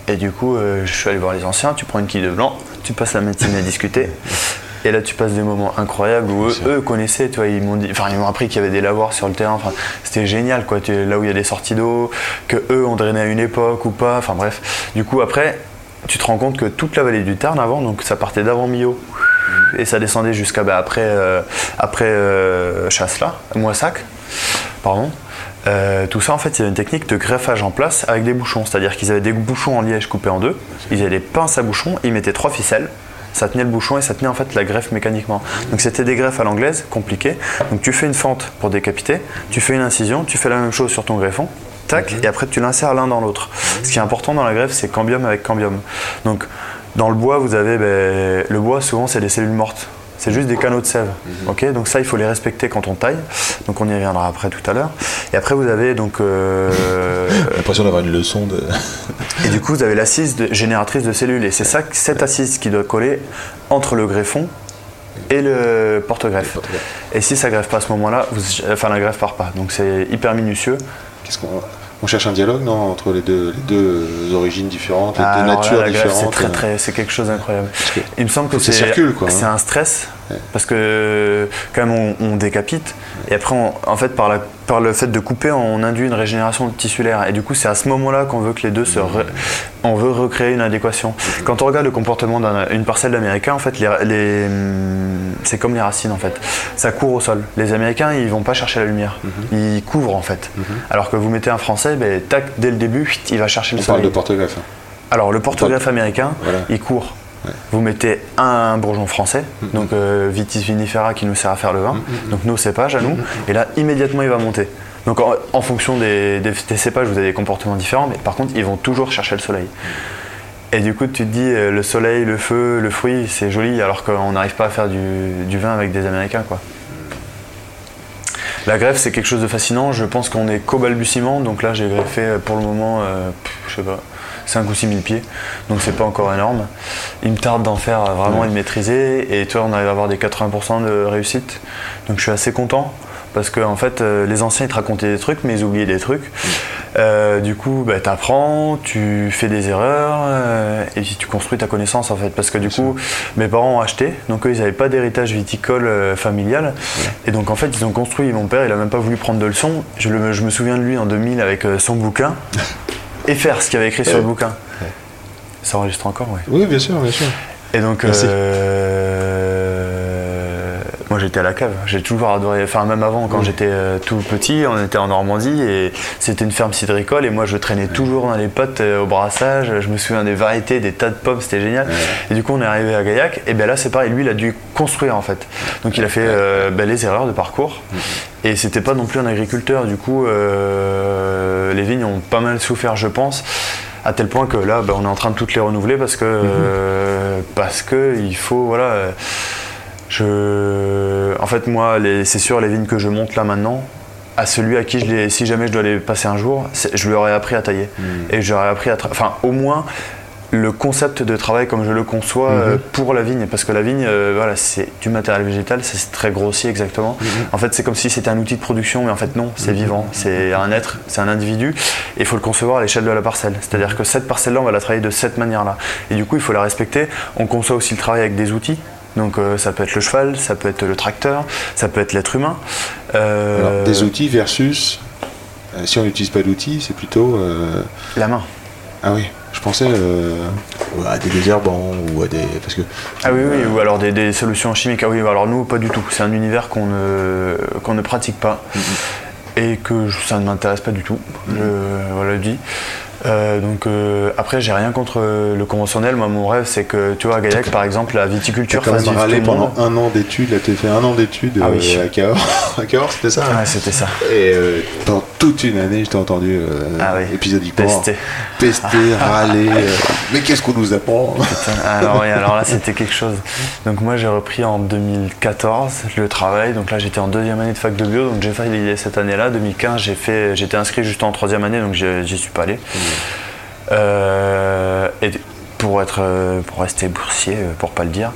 Et du coup, je suis allé voir les anciens, tu prends une quille de blanc, tu passes la matinée à discuter. [LAUGHS] Et là, tu passes des moments incroyables où eux, connaissaient, tu vois, ils m'ont dit, enfin, ils m'ont appris qu'il y avait des lavoirs sur le terrain. Enfin, c'était génial, quoi. Tu- là où il y a des sorties d'eau, que eux ont drainé à une époque ou pas. Enfin bref. Du coup, après, tu te rends compte que toute la vallée du Tarn avant, donc ça partait d'avant Millau et ça descendait jusqu'à bah, après, euh, après euh, Chasselas, Moissac, pardon. Euh, tout ça, en fait, il y avait une technique de greffage en place avec des bouchons. C'est-à-dire qu'ils avaient des bouchons en liège coupés en deux, ils avaient des pinces à bouchons, ils mettaient trois ficelles, ça tenait le bouchon et ça tenait en fait la greffe mécaniquement. Donc c'était des greffes à l'anglaise, compliquées. Donc tu fais une fente pour décapiter, tu fais une incision, tu fais la même chose sur ton greffon, tac, et après tu l'insères l'un dans l'autre. Ce qui est important dans la greffe, c'est cambium avec cambium. Donc dans le bois, vous avez ben, le bois, souvent c'est des cellules mortes. C'est juste des canaux de sève. ok? Donc ça, il faut les respecter quand on taille. Donc on y reviendra après tout à l'heure. Et après, vous avez donc. euh, [LAUGHS] l'impression d'avoir une leçon de. [LAUGHS] et du coup, vous avez l'assise de- génératrice de cellules. Et c'est ça, cette assise qui doit coller entre le greffon et le porte-greffe. Et si ça greffe pas à ce moment-là, vous- enfin la greffe part pas. Donc c'est hyper minutieux. qu'est-ce qu'on On cherche un dialogue, non, entre les deux, les deux origines différentes, les Ah, deux là, natures différentes. C'est très, euh, très, c'est quelque chose d'incroyable. que Il me semble que c'est circule, quoi, c'est hein. un stress Ouais. parce que quand même on, on décapite et après on- en fait par, la, par le fait de couper on induit une régénération tissulaire et du coup c'est à ce moment-là qu'on veut que les deux se re- on veut recréer une adéquation. Quand on regarde le comportement d'une parcelle d'Américains en fait les, les, hum, c'est comme les racines en fait. Ça court au sol. Les Américains ils vont pas chercher la lumière. Ils couvrent en fait. Alors que vous mettez un Français ben, tac dès le début il va chercher On le parle soleil. de porte-greffe. Alors le porte-greffe américain, Voilà. il court. Vous mettez un bourgeon français, donc euh, Vitis vinifera qui nous sert à faire le vin, donc nos cépages à nous, et là immédiatement il va monter. Donc en, fonction des, cépages, vous avez des comportements différents, mais par contre ils vont toujours chercher le soleil. Et du coup tu te dis euh, le soleil, le feu, le fruit, c'est joli, alors qu'on n'arrive pas à faire du, vin avec des Américains quoi. La greffe c'est quelque chose de fascinant, je pense qu'on est qu'au balbutiement, donc là j'ai greffé euh, pour le moment, je sais pas, 5 ou 6 000 pieds, donc c'est pas encore énorme. Il me tarde d'en faire euh, vraiment et de maîtriser, et toi on arrive à avoir des 80% de réussite, donc je suis assez content. Parce que en fait, euh, les anciens ils te racontaient des trucs, mais ils oubliaient des trucs. Euh, du coup, bah, tu apprends, tu fais des erreurs, euh, et puis tu construis ta connaissance en fait. Parce que du coup, mes parents ont acheté, donc eux ils n'avaient pas d'héritage viticole euh, familial. Et donc en fait, ils ont construit. Mon père, il a même pas voulu prendre de leçons. Je, le- je me souviens de lui en 2000 avec son bouquin [LAUGHS] et faire ce qu'il avait écrit sur le bouquin. Ça enregistre encore, ouais. Oui, bien sûr, bien sûr. Et donc, euh, moi j'étais à la cave. J'ai toujours adoré. Enfin, même avant, quand j'étais euh, tout petit, on était en Normandie et c'était une ferme cidricole. Et moi, je traînais toujours dans les potes euh, au brassage. Je me souviens des variétés, des tas de pommes, c'était génial. Et du coup, on est arrivé à Gaillac. Et bien là, c'est pareil. Lui, il a dû construire en fait. Donc, il a fait euh, ben, les erreurs de parcours. Et c'était pas non plus un agriculteur. Du coup, les vignes ont pas mal souffert, je pense. À tel point que là, ben, on est en train de toutes les renouveler parce que, euh, parce que il faut, voilà. euh, je, en fait, moi, c'est sûr, les vignes que je monte là maintenant, à celui à qui je les, si jamais je dois les passer un jour, je lui aurais appris à tailler. Et j'aurais appris à, enfin, au moins le concept de travail comme je le conçois euh, pour la vigne, parce que la vigne, euh, voilà, c'est du matériel végétal, c'est très grossier exactement. En fait, c'est comme si c'était un outil de production, mais en fait non, c'est vivant, c'est un être, c'est un individu, et il faut le concevoir à l'échelle de la parcelle. C'est-à-dire que cette parcelle-là, on va la travailler de cette manière-là, et du coup, il faut la respecter. On conçoit aussi le travail avec des outils. Donc euh, ça peut être le cheval, ça peut être le tracteur, ça peut être l'être humain. Euh, Alors, des outils versus. si on n'utilise pas d'outils, c'est plutôt. La main. Ah oui, je pensais. euh, à des désherbants ou à des. Parce que. Ah oui, oui, ou alors des, des solutions chimiques. Ah oui, alors nous, pas du tout. C'est un univers qu'on ne, qu'on ne pratique pas et que je- ça ne m'intéresse pas du tout. Je voilà, le dis. Euh, donc euh, après, j'ai rien contre euh, le conventionnel. Moi, mon rêve, c'est que tu vois, à Gaillac, par exemple, la viticulture quand fasse vivre tout pendant un an d'études, là tu as fait un an d'études Ah euh, oui. à Cahors, [LAUGHS] à Cahors, c'était ça hein Ouais, c'était ça. Et euh, toute une année, je t'ai entendu euh, Ah oui. épisodiquement Pester. pester, [LAUGHS] râler. euh, mais qu'est-ce qu'on nous apprend [LAUGHS] Putain, Alors, oui, alors là, c'était quelque chose. Donc moi, j'ai repris en 2014 le travail. Donc là, j'étais en deuxième année de fac de bio. Donc j'ai validé cette année-là. 2015, j'ai fait, j'étais inscrit juste en troisième année, donc j'y suis pas allé. Euh, et pour être, euh, pour rester boursier, euh, pour pas le dire.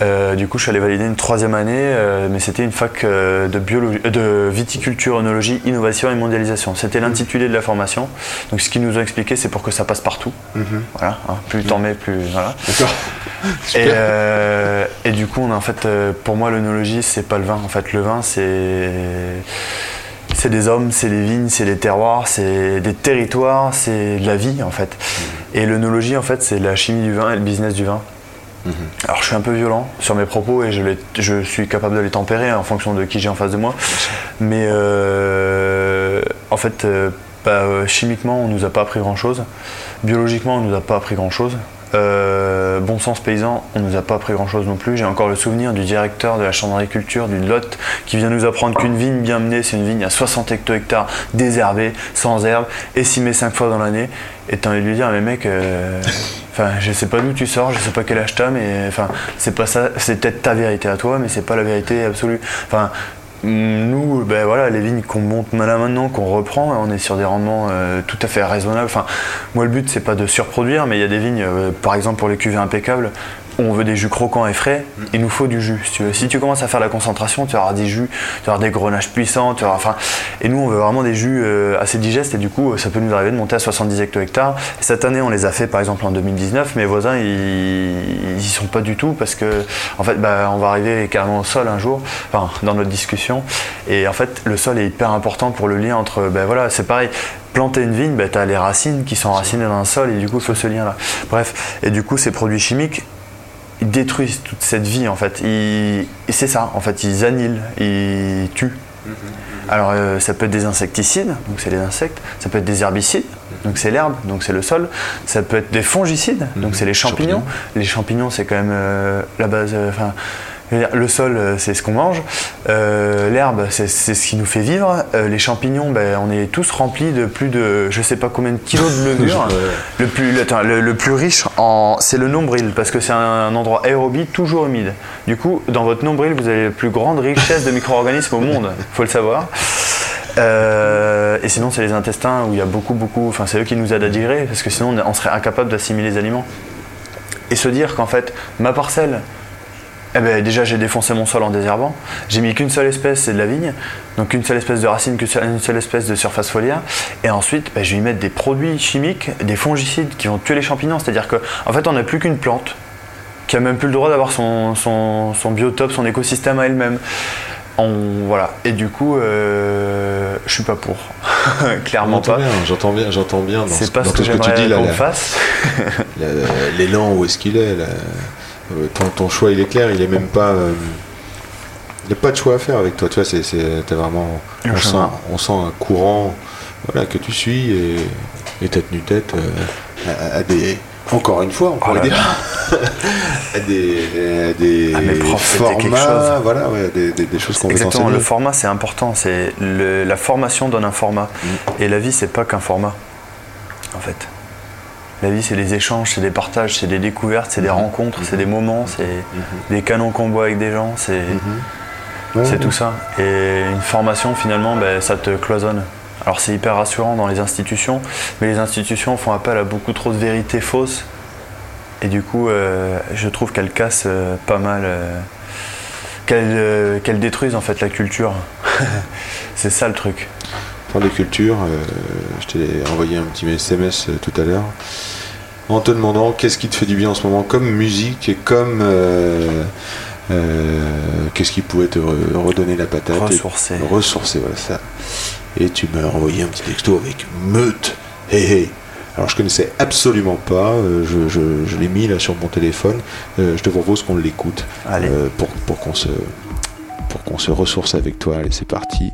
Euh, du coup, je suis allé valider une troisième année, euh, mais c'était une fac euh, de, biologie, de viticulture, œnologie, innovation et mondialisation. C'était l'intitulé de la formation. Donc, ce qu'ils nous ont expliqué, c'est pour que ça passe partout. Voilà, hein, plus t'en mets, plus voilà. D'accord. [LAUGHS] Et, et du coup, on a, en fait, pour moi, l'œnologie, c'est pas le vin. En fait, le vin, c'est c'est des hommes, c'est des vignes, c'est des terroirs, c'est des territoires, c'est de la vie, en fait. Et l'œnologie, en fait, c'est la chimie du vin et le business du vin. Alors, je suis un peu violent sur mes propos et je, les- je suis capable de les tempérer en fonction de qui j'ai en face de moi. Mais euh, en fait, euh, bah, euh, chimiquement, on nous a pas appris grand-chose. Biologiquement, on nous a pas appris grand-chose. Euh, bon sens paysan, on nous a pas appris grand-chose non plus. J'ai encore le souvenir du directeur de la chambre d'agriculture d'une Lotte qui vient nous apprendre qu'une vigne bien menée, c'est une vigne à 60 hecto-hectares, désherbée, sans herbe, essimée 5 fois dans l'année. Et t'as envie de lui dire, mais mec, euh, je sais pas d'où tu sors, je sais pas quel âge t'as, mais c'est peut-être ta vérité à toi, mais c'est pas la vérité absolue. Nous, ben voilà, les vignes qu'on monte là maintenant, qu'on reprend, on est sur des rendements euh, tout à fait raisonnables. Enfin, moi, le but, c'est pas de surproduire, mais il y a des vignes, euh, par exemple pour les cuvées impeccables, on veut des jus croquants et frais, il nous faut du jus. Si tu, veux. Si tu commences à faire la concentration, tu auras des jus, tu auras des grenages puissants, tu auras, enfin, et nous on veut vraiment des jus euh, assez digestes et du coup ça peut nous arriver de monter à 70 hecto-hectares. Cette année on les a fait par exemple en 2019, mes voisins ils, ils y sont pas du tout parce que en fait bah, on va arriver carrément au sol un jour, enfin dans notre discussion, et en fait le sol est hyper important pour le lien entre, ben voilà c'est pareil, planter une vigne, ben, tu as les racines qui sont enracinées dans le sol et du coup il faut ce lien là. Bref, et du coup ces produits chimiques ils détruisent toute cette vie en fait. Ils- c'est ça, en fait, ils annihilent, ils tuent. Alors euh, ça peut être des insecticides, donc c'est les insectes, ça peut être des herbicides, donc c'est l'herbe, donc c'est le sol, ça peut être des fongicides, donc c'est les champignons. Les champignons c'est quand même euh, la base, euh, enfin le sol euh, c'est ce qu'on mange, Euh, l'herbe c'est ce qui nous fait vivre, Euh, les champignons ben, on est tous remplis de plus de je sais pas combien de kilos de [LAUGHS] levure. Le plus, le, attends, le- le plus riche, en, c'est le nombril, parce que c'est un, endroit aérobie toujours humide. Du coup, dans votre nombril, vous avez la plus grande richesse de micro-organismes au monde, faut le savoir. Euh, et sinon, c'est les intestins où il y a beaucoup, beaucoup. Enfin, c'est eux qui nous aident à digérer, parce que sinon, on, on serait incapable d'assimiler les aliments. Et se dire qu'en fait, ma parcelle, eh ben, déjà, j'ai défoncé mon sol en désherbant. J'ai mis qu'une seule espèce, c'est de la vigne. Donc, une seule espèce de racine, qu'une seule- une seule espèce de surface foliaire. Et ensuite, ben, je vais y mettre des produits chimiques, des fongicides qui vont tuer les champignons. C'est-à-dire qu'en en fait, on n'a plus qu'une plante qui a même plus le droit d'avoir son, son, son biotope, son écosystème à elle-même. On, voilà. Et du coup, euh, je suis pas pour. [LAUGHS] Clairement pas. bien, j'entends bien, j'entends bien C'est ce- pas dans ce que que tu j'aimerais dis là. qu'on fasse. [LAUGHS] L'élan, où est-ce qu'il est là? Ton, ton choix, il est clair, il est même pas. euh, il n'y a pas de choix à faire avec toi. Tu vois, c'est, vraiment. On sent, on sent un courant voilà, que tu suis et, et t'as tenu tête euh, à, à des. Encore une fois, on pourrait Oh là dire. [LAUGHS] à des, à des Ah, formats, chose. voilà, ouais, des, des- des choses qu'on Exactement, le format c'est important. C'est le- la formation donne un format. Mm. Et la vie c'est pas qu'un format, en fait. La vie c'est des échanges, c'est des partages, c'est des découvertes, c'est des rencontres, c'est des moments, c'est des canons qu'on boit avec des gens, c'est tout ça. Et une formation finalement, ben, ça te cloisonne. Alors c'est hyper rassurant dans les institutions, mais les institutions font appel à beaucoup trop de vérités fausses. Et du coup, euh, je trouve qu'elles cassent euh, pas mal, euh, qu'elles euh, qu'elles détruisent en fait la culture. [LAUGHS] c'est ça le truc. Par les cultures, euh, je t'ai envoyé un petit SMS euh, tout à l'heure en te demandant qu'est-ce qui te fait du bien en ce moment comme musique et comme euh, euh, qu'est-ce qui pourrait te re- redonner la patate et- Ressourcer. ressourcer voilà ça. Et tu m'as envoyé un petit texto avec meute. Hey hey. Alors je connaissais absolument pas euh, je, je- je l'ai mis là sur mon téléphone. Euh, je te propose qu'on l'écoute Allez. euh, pour, pour qu'on se pour qu'on se ressource avec toi. Allez c'est parti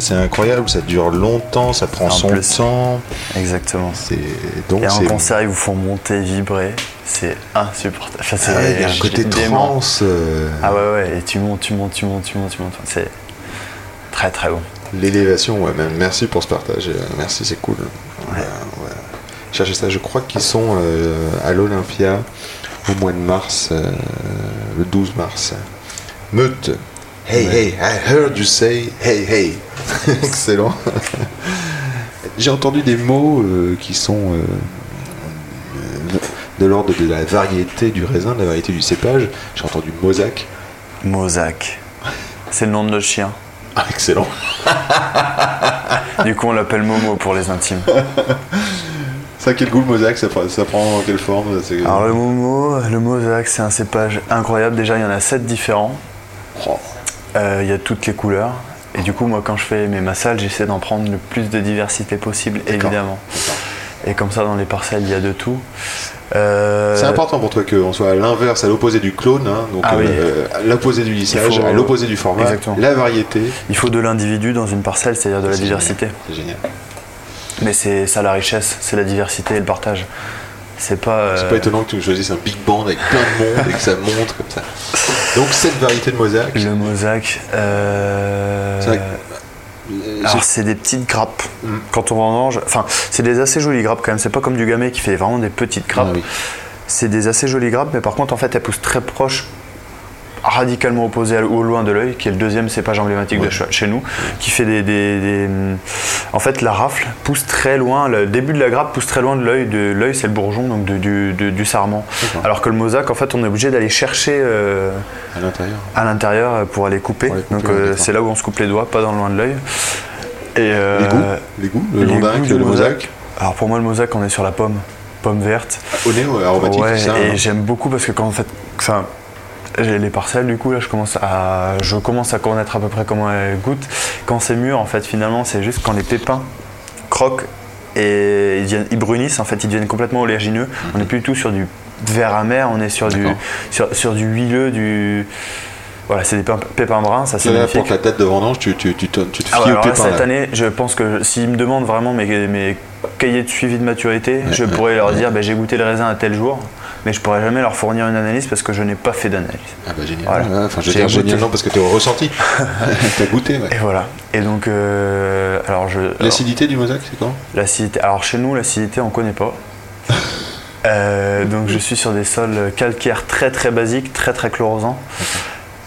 c'est incroyable, ça dure longtemps, ça prend En son plus. temps. Exactement. C'est donc Et en concert, ils vous font monter, vibrer. C'est insupportable. Enfin, Ah il y a un côté trance. euh, Ah ouais, ouais. Et tu montes, tu montes, tu montes, tu montes, tu montes. C'est très, très bon. L'élévation, ouais, même. Merci pour ce partage. euh, Merci, c'est cool. Ouais, ouais. Cherchez ça. Je crois qu'ils sont euh, à l'Olympia au mois de mars, euh, le 12 mars. Meute. Hey, hey, I heard you say hey, hey. [LAUGHS] Excellent. J'ai entendu des mots euh, qui sont euh, euh, de l'ordre de la variété du raisin, de la variété du cépage. J'ai entendu mosaque. Mozac. C'est le nom de notre chien. Ah, excellent. [LAUGHS] Du coup, on l'appelle Momo pour les intimes. [LAUGHS] Ça, quel goût le mosaque ça, prend- ça prend quelle forme? Alors le Momo, le Mozac, c'est un cépage incroyable. Déjà, il y en a 7 différents. Oh. Euh, Il y a toutes les couleurs. Et du coup, moi, quand je fais mes massales, j'essaie d'en prendre le plus de diversité possible, évidemment. Et comme ça, dans les parcelles, il y a de tout. Euh, C'est important pour toi qu'on soit à l'inverse, à l'opposé du clone, hein, donc Ah oui. euh, à l'opposé du lissage, faut- à l'opposé du format, Exactement. la variété. Il faut de l'individu dans une parcelle, c'est-à-dire de la diversité. C'est génial. Mais c'est ça la richesse, c'est la diversité et le partage. C'est pas. C'est euh, pas étonnant que tu choisisses un big band avec plein de monde et que ça monte comme ça. Donc cette variété de mosaque, Le mosaque. euh, C'est vrai Alors c'est des petites grappes. Mm. Quand on vendange, enfin c'est des assez jolies grappes quand même. C'est pas comme du gamay qui fait vraiment des petites grappes. Ah oui. C'est des assez jolies grappes, mais par contre en fait elles poussent très proches, radicalement opposées à- au loin de l'œil, qui est le deuxième cépage emblématique de Ouais. che- chez nous, qui fait des, des- des- En fait la rafle pousse très loin, le début de la grappe pousse très loin de l'œil. De l'œil c'est le bourgeon donc de- du, sarment. Alors que le mosaque en fait on est obligé d'aller chercher. euh, à l'intérieur. à l'intérieur euh, pour aller couper. Pour aller couper, Donc euh, c'est là où on se coupe les doigts, pas dans le loin de l'œil. Et euh, Les goûts, les goûts, le du le mosaque, Alors pour moi le mosaque on est sur la pomme, pomme verte. au nez aromatique, ouais, ça. et hein. j'aime beaucoup parce que quand en fait, j'ai les parcelles du coup là je commence à, je commence à connaître à peu près comment elles goûtent. Quand c'est mûr en fait finalement c'est juste quand les pépins croquent et ils, deviennent- ils brunissent en fait ils deviennent complètement oléagineux. On n'est plus du tout sur du vert amer, on est sur du, sur, sur du huileux, du voilà c'est des pépins, pépins bruns, ça c'est magnifique. pour ta date de vendange, tu, tu, tu, te, tu te Ah ouais, fies au alors là, pépin. cette là. année, je pense que s'ils me demandent vraiment mes, mes cahiers de suivi de maturité, je pourrais leur dire ben, j'ai goûté le raisin à tel jour, mais je pourrais jamais leur fournir une analyse parce que je n'ai pas fait d'analyse. Ah bah génial. Voilà. Ouais, Enfin, je veux dire génial, non, parce que tu as ressenti. [LAUGHS] tu as goûté, ouais. Et voilà. Et donc, euh, alors je. L'acidité du mosaque, c'est quoi L'acidité. Alors chez nous, l'acidité, on connaît pas. [LAUGHS] Euh, donc je suis sur des sols calcaires très très basiques, très très chlorosants.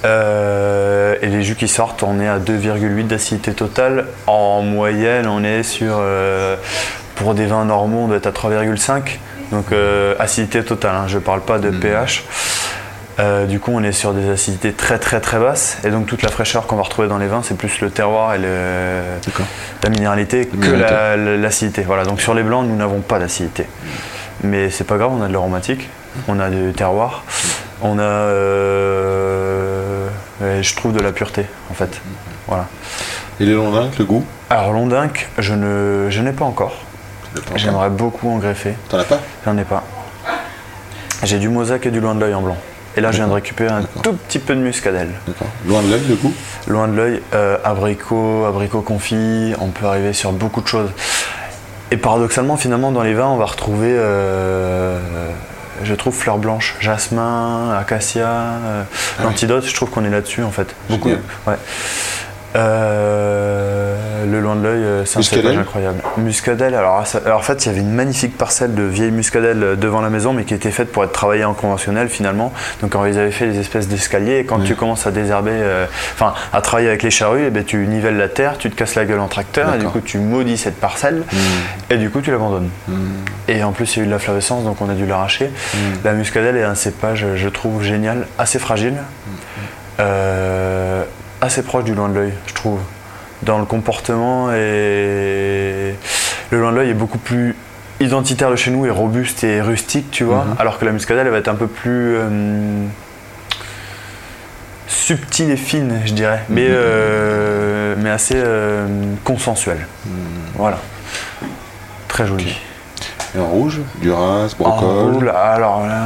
Euh, et les jus qui sortent, on est à 2,8 d'acidité totale. En moyenne, on est sur, pour des vins normaux, on doit être à 3,5. Donc euh, acidité totale, hein, je ne parle pas de pH. Euh, du coup, on est sur des acidités très très très basses. Et donc toute la fraîcheur qu'on va retrouver dans les vins, c'est plus le terroir et le, la minéralité que la- l'acidité. Voilà, donc sur les blancs, nous n'avons pas d'acidité. Mais c'est pas grave, on a de l'aromatique, on a du terroir, on a, euh, je trouve, de la pureté en fait. Voilà. Et les londacs, le goût? Alors Londinque, je ne, je n'ai pas encore. J'aimerais beaucoup en greffer. T'en as pas? J'en ai pas. J'ai du mosaque et du loin de l'œil en blanc. Et là, je viens de récupérer un tout petit peu de muscadelle. D'accord. Loin de l'œil, le goût Loin de l'œil, euh, abricot, abricot confit, on peut arriver sur beaucoup de choses. Et paradoxalement, finalement, dans les vins, on va retrouver, euh, je trouve, fleurs blanches, jasmin, acacia, euh, Ah l'antidote, je trouve qu'on est là-dessus en fait. Beaucoup. Ouais. Le loin de l'œil, euh, c'est un cépage incroyable. Muscadelle, alors, ça- alors, en fait, il y avait une magnifique parcelle de vieille muscadelle euh, devant la maison, mais qui était faite pour être travaillée en conventionnel finalement. Donc, quand ils avaient fait des espèces d'escaliers, et quand tu commences à désherber, euh, enfin, à travailler avec les charrues, eh ben, tu nivelles la terre, tu te casses la gueule en tracteur, et du coup, tu maudis cette parcelle, et du coup, tu l'abandonnes. Hmm. Et en plus, il y a eu de la flavescence, donc on a dû l'arracher. La muscadelle est un cépage, je trouve, génial, assez fragile, euh, assez proche du loin de l'œil, je trouve. Dans le comportement, et le loin de l'œil est beaucoup plus identitaire de chez nous et robuste et rustique, tu vois, alors que la muscadelle, elle va être un peu plus euh, subtile et fine, je dirais, mais, euh, mais assez euh, consensuelle. Voilà. Très joli. Et en rouge, Duras, En Brocol. rouge, alors là,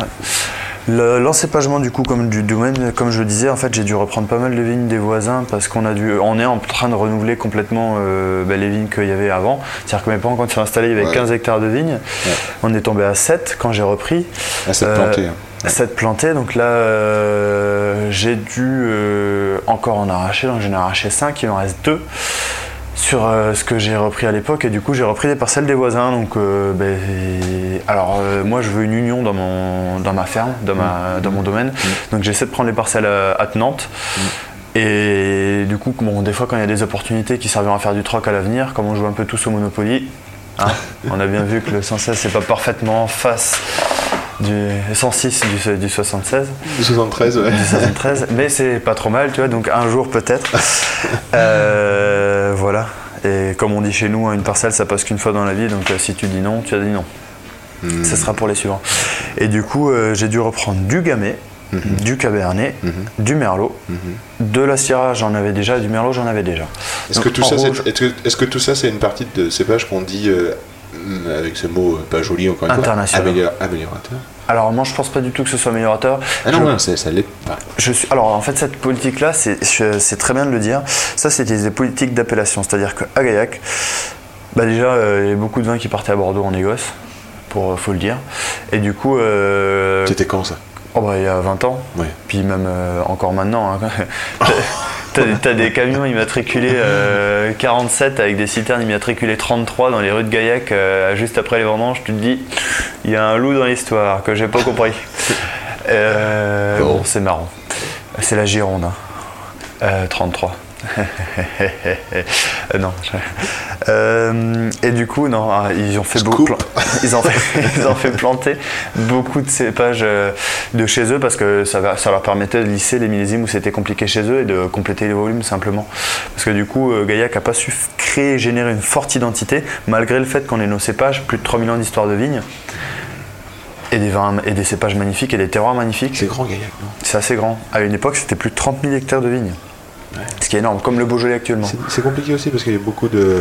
L'encépagement du coup comme du domaine, comme je le disais, en fait j'ai dû reprendre pas mal de vignes des voisins parce qu'on a dû, on est en train de renouveler complètement euh, bah, les vignes qu'il y avait avant. C'est-à-dire que mes parents quand ils sont installés, il y avait Ouais. 15 hectares de vignes. On est tombé à 7 quand j'ai repris. Ça te Euh, plantait. hein. 7 plantés, donc là euh, j'ai dû euh, encore en arracher, donc j'en ai arraché 5, il en reste 2 sur euh, ce que j'ai repris à l'époque et du coup j'ai repris des parcelles des voisins donc euh, ben, alors euh, moi je veux une union dans mon dans ma ferme dans ma dans mon domaine. Donc j'essaie de prendre les parcelles attenantes et du coup bon des fois quand il y a des opportunités qui serviront à faire du troc à l'avenir comme on joue un peu tous au Monopoly hein, on a bien vu que le 116 c'est pas parfaitement en face du 106 du, du 76 Du 73, ouais. du 73, [LAUGHS] mais c'est pas trop mal, tu vois, donc un jour peut-être. [LAUGHS] Euh, voilà. Et comme on dit chez nous, hein, une parcelle ça passe qu'une fois dans la vie, donc euh, si tu dis non, tu as dit non. Ce sera pour les suivants. Et du coup, euh, j'ai dû reprendre du gamay, du cabernet, du merlot, de la syrah j'en avais déjà, du merlot j'en avais déjà. Est-ce que, tout ça, est-ce que, tout ça, c'est une partie de cépage qu'on dit, avec ce mot euh, pas joli encore une fois, International. améliorateur Alors moi je pense pas du tout que ce soit améliorateur. Ah non, Je- non, ça l'est pas. Je suis, alors en fait cette politique-là, c'est, très bien de le dire, ça c'était des politiques d'appellation, c'est-à-dire qu'à Gaillac, bah déjà euh, il y a beaucoup de vins qui partaient à Bordeaux en négoce, pour, faut le dire, et du coup, euh, C'était quand ça? Oh bah, il y a 20 ans, Ouais. puis même euh, encore maintenant, hein. [LAUGHS] T'as- t'as des camions immatriculés euh, 47 avec des citernes immatriculées 33 dans les rues de Gaillac euh, juste après les vendanges, tu te dis, il y a un loup dans l'histoire que j'ai pas compris. Euh, Bon. c'est marrant. C'est la Gironde. hein. Euh, 33. Euh, non. je- Euh, et du coup, non, ah, ils ont fait Scoop. beaucoup. plan- [LAUGHS] Ils ont fait, ils ont fait planter beaucoup de cépages euh, de chez eux parce que ça, leur permettait de lisser les millésimes où c'était compliqué chez eux et de compléter les volumes simplement. Parce que du coup, Gaillac n'a pas su créer, générer une forte identité malgré le fait qu'on ait nos cépages, plus de 3000 ans d'histoire de vigne. Et des, vins, et des cépages magnifiques et des terroirs magnifiques. C'est grand, Gaillac, non? C'est assez grand. À une époque, c'était plus de 30 000 hectares de vignes. Ce qui est énorme, comme le Beaujolais actuellement. C'est- compliqué aussi parce qu'il y a beaucoup de,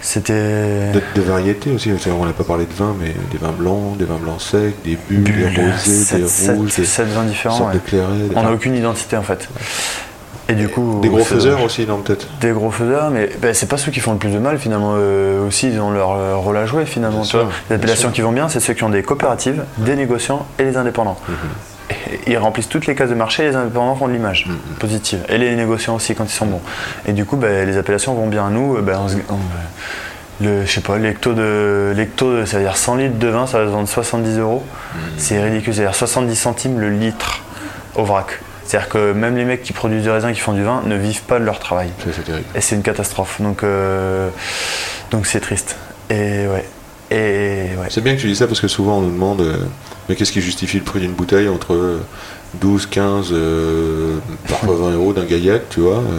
C'était. de, de variétés aussi. On n'a pas parlé de vin, mais des vins blancs, des vins blancs secs, des bulles, des rosés, des rouges, des 7 vins différents. ouais. d'éclairés. des- On n'a aucune identité en fait. Et du coup. Des gros faiseurs aussi, non, peut-être Des gros faiseurs, mais ben, c'est pas ceux qui font le plus de mal finalement. Eux aussi, ils ont leur euh, rôle à jouer finalement. Sûr, Les appellations qui vont bien, c'est ceux qui ont des coopératives, des négociants et les indépendants. Mhm. Ils remplissent toutes les cases de marché, les indépendants font de l'image Mhm. positive. Et les négociants aussi quand ils sont bons. Et du coup, ben, les appellations vont bien. Nous, ben, on se- on- le, je sais pas, l'hecto de, l'hecto de, c'est-à-dire 100 litres de vin, ça va se vendre 70 euros. Mhm. C'est ridicule, c'est-à-dire 70 centimes le litre au vrac. C'est-à-dire que même les mecs qui produisent du raisin, qui font du vin, ne vivent pas de leur travail. C'est terrible. Et c'est une catastrophe. Donc, euh, donc c'est triste. Et ouais. Ouais. C'est bien que tu dis ça parce que souvent on nous demande euh, mais qu'est-ce qui justifie le prix d'une bouteille entre euh, 12, 15, euh, parfois 20 euros d'un gaillac, tu vois euh,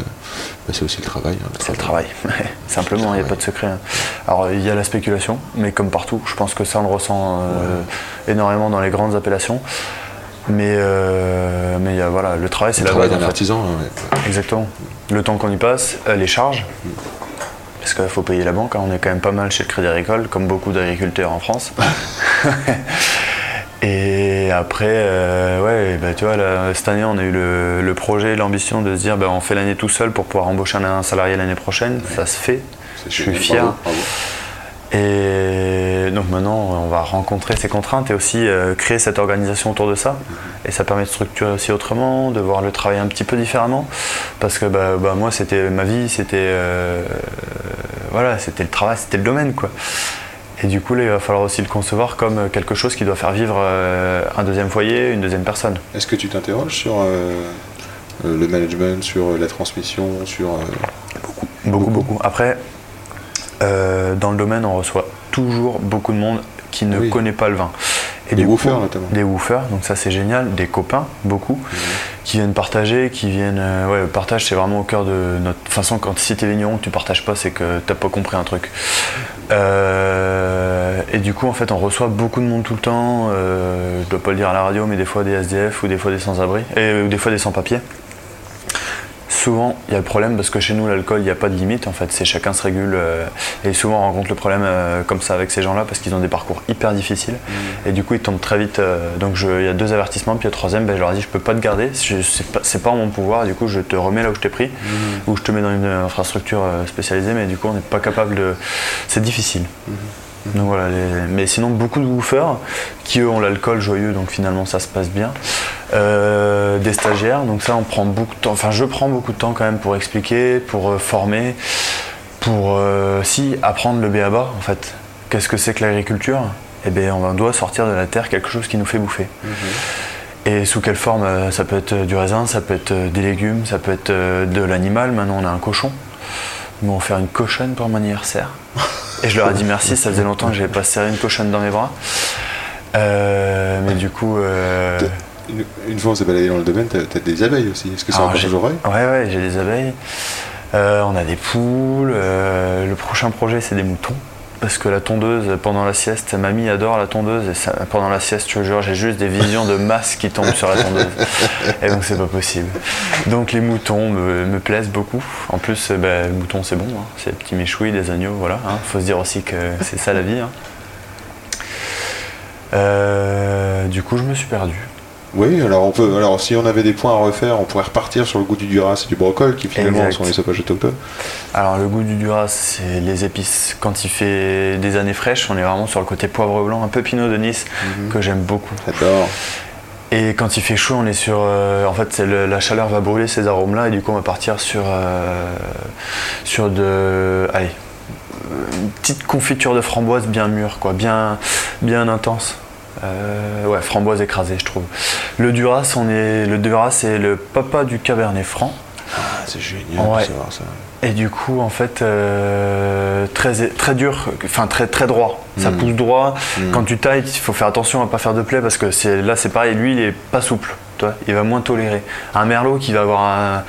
bah, C'est aussi le travail. hein, C'est le travail, [LAUGHS] simplement, il n'y a pas de secret. hein. Alors il y a la spéculation, mais comme partout, je pense que ça on le ressent euh, énormément dans les grandes appellations. Mais, euh, mais voilà, le travail c'est Le la travail d'un artisan, hein. Exactement. Le temps qu'on y passe, euh, les charges, parce qu'il faut payer la banque, hein, on est quand même pas mal chez le Crédit Agricole, comme beaucoup d'agriculteurs en France. [LAUGHS] Et après, euh, ouais, bah, tu vois, là, cette année, on a eu le, le projet, l'ambition de se dire, bah, on fait l'année tout seul pour pouvoir embaucher un, un salarié l'année prochaine. Ça se fait. Je suis fier. bravo, bravo. Et donc maintenant, on va rencontrer ces contraintes et aussi euh, créer cette organisation autour de ça. Et ça permet de structurer aussi autrement, de voir le travail un petit peu différemment. Parce que bah, bah, moi, c'était ma vie, c'était euh, voilà, c'était le travail, c'était le domaine, quoi. Et du coup, là, il va falloir aussi le concevoir comme quelque chose qui doit faire vivre euh, un deuxième foyer, une deuxième personne. Est-ce que tu t'interroges sur le management, sur la transmission, sur euh, Beaucoup, beaucoup. Après, euh, dans le domaine, on reçoit toujours beaucoup de monde qui ne Oui. connaît pas le vin. Et Des woofers, notamment. Des woofers, donc ça c'est génial. Des copains, beaucoup, qui viennent partager, qui viennent. euh, ouais, le partage c'est vraiment au cœur de notre façon. Quand si t'es vigneron, que tu partages pas, c'est que t'as pas compris un truc. Euh, et du coup, en fait, on reçoit beaucoup de monde tout le temps. Euh, je dois pas le dire à la radio, mais des fois des SDF ou des fois des sans-abri, et ou des fois des sans-papiers souvent, il y a le problème parce que chez nous, l'alcool, il n'y a pas de limite. En fait, c'est chacun se régule. euh, et souvent, on rencontre le problème euh, comme ça avec ces gens-là parce qu'ils ont des parcours hyper difficiles. Mmh. Et du coup, ils tombent très vite. euh, donc, il y a deux avertissements. Puis, le troisième, ben, je leur dit, je peux pas te garder. C'est pas, pas en mon pouvoir. Du coup, je te remets là où je t'ai pris Mmh. ou je te mets dans une infrastructure spécialisée. Mais du coup, on n'est pas capable de. C'est difficile. Donc voilà, les- mais sinon beaucoup de woofers qui eux ont l'alcool joyeux, donc finalement ça se passe bien. Euh, des stagiaires, donc ça on prend beaucoup de temps, enfin je prends beaucoup de temps quand même pour expliquer, pour euh, former, pour euh, si apprendre le béaba en fait. Qu'est-ce que c'est que l'agriculture? Eh bien on doit sortir de la terre quelque chose qui nous fait bouffer. Et sous quelle forme? Euh, Ça peut être euh, du raisin, ça peut être des légumes, ça peut être de l'animal. Maintenant, on a un cochon. Ils m'ont offert une cochonne pour mon anniversaire. [LAUGHS] Et je leur ai dit merci, ça faisait longtemps que j'avais pas serré une cochonne dans mes bras. Euh, mais du coup. euh, Une, une fois on s'est baladé dans le domaine, t'as as des abeilles aussi. Est-ce que encore j'ai- toujours Ouais, ouais, j'ai des abeilles. Euh, on a des poules. le prochain projet, c'est des moutons. Parce que la tondeuse, pendant la sieste, mamie adore la tondeuse. Et ça- pendant la sieste, je jure, j'ai juste des visions de masse qui tombent sur la tondeuse. Et donc, c'est pas possible. Donc, les moutons me, plaisent beaucoup. En plus, euh, bah, le mouton, c'est bon. hein. C'est petits méchouis, des agneaux, voilà. hein. Faut se dire aussi que c'est ça la vie. hein. Euh, du coup, je me suis perdu. Oui, alors on peut. Alors si on avait des points à refaire, on pourrait repartir sur le goût du duras et du brocol, qui finalement Exact. sont les cépages autochtones. Alors le goût du Duras, c'est les épices. Quand il fait des années fraîches, on est vraiment sur le côté poivre blanc, un peu pinot de Nice, que j'aime beaucoup. J'adore. Et quand il fait chaud, on est sur... euh, en fait, le- la chaleur va brûler ces arômes-là, et du coup, on va partir sur, euh, sur de... Allez, une petite confiture de framboise bien mûre, quoi, bien, bien intense. Euh, ouais, framboise écrasée, je trouve. Le Duras, on est, le Duras, c'est le papa du Cabernet Franc. Ah, c'est génial Ouais. de savoir ça. Et du coup, en fait, euh, très, très dur, enfin très, très droit. Ça Mm. pousse droit. Mm. Quand tu tailles, il faut faire attention à pas faire de plaies parce que c'est, là, c'est pareil. Lui, il est pas souple. Il va moins tolérer. Un merlot qui va avoir un.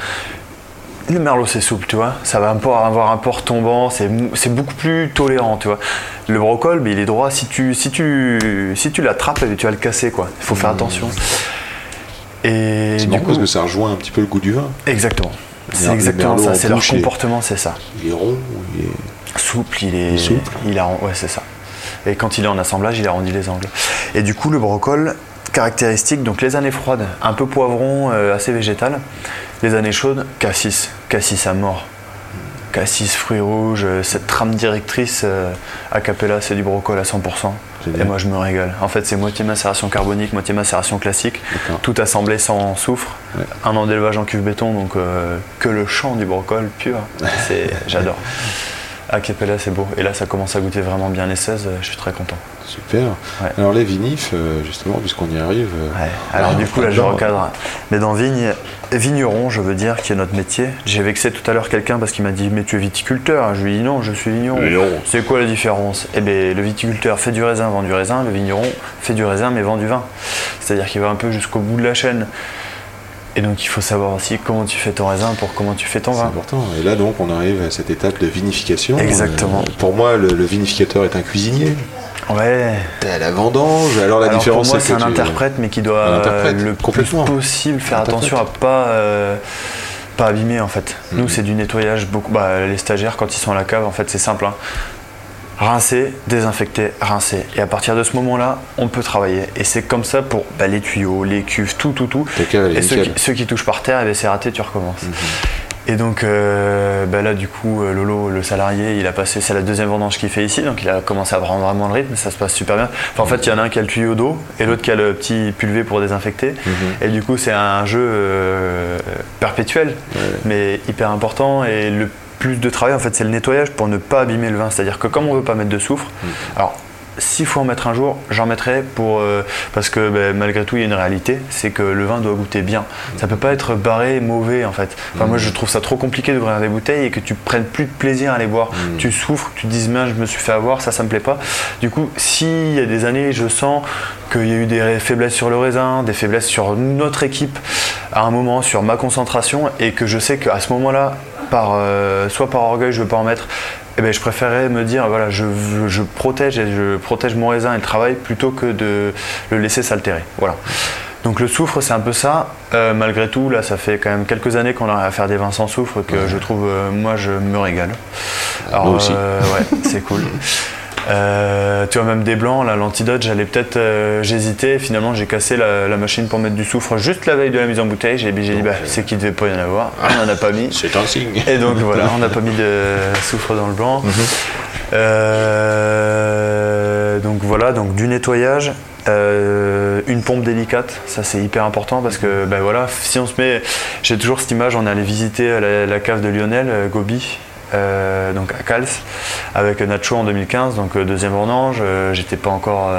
Le merlot, c'est souple, tu vois. Ça va avoir un port tombant. C'est, beaucoup plus tolérant, tu vois. Le brocol, mais il est droit. Si tu, si tu, si tu l'attrapes, eh tu vas le casser, quoi. Il faut faire attention. Et C'est du coup, parce que ça rejoint un petit peu le goût du vin. exactement. C'est exactement ça. C'est leur comportement, c'est ça. Il est rond, il est. Souple, il est, Il est souple. Il a, ouais, c'est ça. Et quand il est en assemblage, il arrondit les angles. Et du coup, le brocol, caractéristique, donc les années froides, un peu poivron, euh, assez végétal. Les années chaudes, cassis, cassis à mort. Cassis, fruits rouges, euh, cette trame directrice euh, a cappella, c'est du brocol à 100%. Génial. Et moi, je me régale. En fait, c'est moitié macération carbonique, moitié macération classique, tout assemblé sans soufre. Ouais. Un an d'élevage en cuve béton, donc euh, que le champ du brocol pur. J'adore. [LAUGHS] À Capella, c'est beau. Et là, ça commence à goûter vraiment bien les 16. euh, Je suis très content. Super. Ouais. Alors les vinifs, euh, justement, puisqu'on y arrive. euh, Ouais. Alors, ah, du coup, là, je recadre. Mais dans vigne, vigneron, je veux dire, qui est notre métier. J'ai vexé tout à l'heure quelqu'un parce qu'il m'a dit Mais tu es viticulteur Je lui ai dit Non, je suis vigneron. Vigneron. C'est quoi la différence? Eh bien, le viticulteur fait du raisin, vend du raisin. Le vigneron fait du raisin, mais vend du vin. C'est-à-dire qu'il va un peu jusqu'au bout de la chaîne. Et donc, il faut savoir aussi comment tu fais ton raisin pour comment tu fais ton C'est vin. important. Et là, donc, on arrive à cette étape de vinification. Exactement. Euh, pour moi, le, le vinificateur est un cuisinier. Ouais. T'es à la vendange. Alors la Alors différence, pour moi, c'est c'est un tu- interprète, mais qui doit euh, le plus possible faire attention à pas euh, pas abîmer en fait. Mhm. Nous, c'est du nettoyage beaucoup. Bah, les stagiaires, quand ils sont à la cave, en fait, c'est simple. hein. Rincer, désinfecter, rincer. Et à partir de ce moment-là, on peut travailler. Et c'est comme ça pour bah, les tuyaux, les cuves, tout, tout, tout. Et ceux qui, ceux qui touchent par terre, eh ben, c'est raté, tu recommences. Mhm. Et donc euh, bah là du coup euh, Lolo le salarié il a passé c'est la deuxième vendange qu'il fait ici donc il a commencé à prendre vraiment le rythme ça se passe super bien. Enfin, en fait il y en a un qui a le tuyau d'eau et l'autre qui a le petit pulvé pour désinfecter Mhm. et du coup c'est un jeu euh, perpétuel mais hyper important et le plus de travail en fait c'est le nettoyage pour ne pas abîmer le vin c'est à dire que comme on veut pas mettre de soufre alors s'il faut en mettre un jour, j'en mettrai pour euh, parce que ben, malgré tout il y a une réalité, c'est que le vin doit goûter bien. Ça peut pas être barré, mauvais en fait. Enfin, Moi je trouve ça trop compliqué d'ouvrir des bouteilles et que tu prennes plus de plaisir à les boire. Tu souffres, tu te mince je me suis fait avoir, ça ça me plaît pas. Du coup s'il y a des années je sens qu'il y a eu des faiblesses sur le raisin, des faiblesses sur notre équipe à un moment, sur ma concentration et que je sais qu'à ce moment-là, par, euh, soit par orgueil je veux pas en mettre, eh ben, je préférais me dire voilà je, je protège et je protège mon raisin et le travail plutôt que de le laisser s'altérer. Voilà. Donc le soufre, c'est un peu ça. Euh, malgré tout, là, ça fait quand même quelques années qu'on arrive à faire des vins sans soufre que je trouve, euh, moi, je me régale. Alors, Moi aussi. euh, ouais, c'est cool. [LAUGHS] Euh, tu vois, même des blancs, là, l'antidote, j'allais peut-être. euh, J'hésitais. Finalement, j'ai cassé la, la machine pour mettre du soufre juste la veille de la mise en bouteille. J'ai j'ai dit, bah, c'est qu'il devait pas y en avoir. on en a pas mis. C'est un signe. Et donc voilà, [LAUGHS] on n'a pas mis de soufre dans le blanc. Euh, donc voilà, donc du nettoyage, euh, une pompe délicate, ça c'est hyper important parce que ben voilà, si on se met, j'ai toujours cette image, on est allé visiter la, la cave de Lionel euh, Gobi. Euh, donc à Cals avec Nacho en 2015 donc euh, deuxième vendange. Euh, j'étais pas encore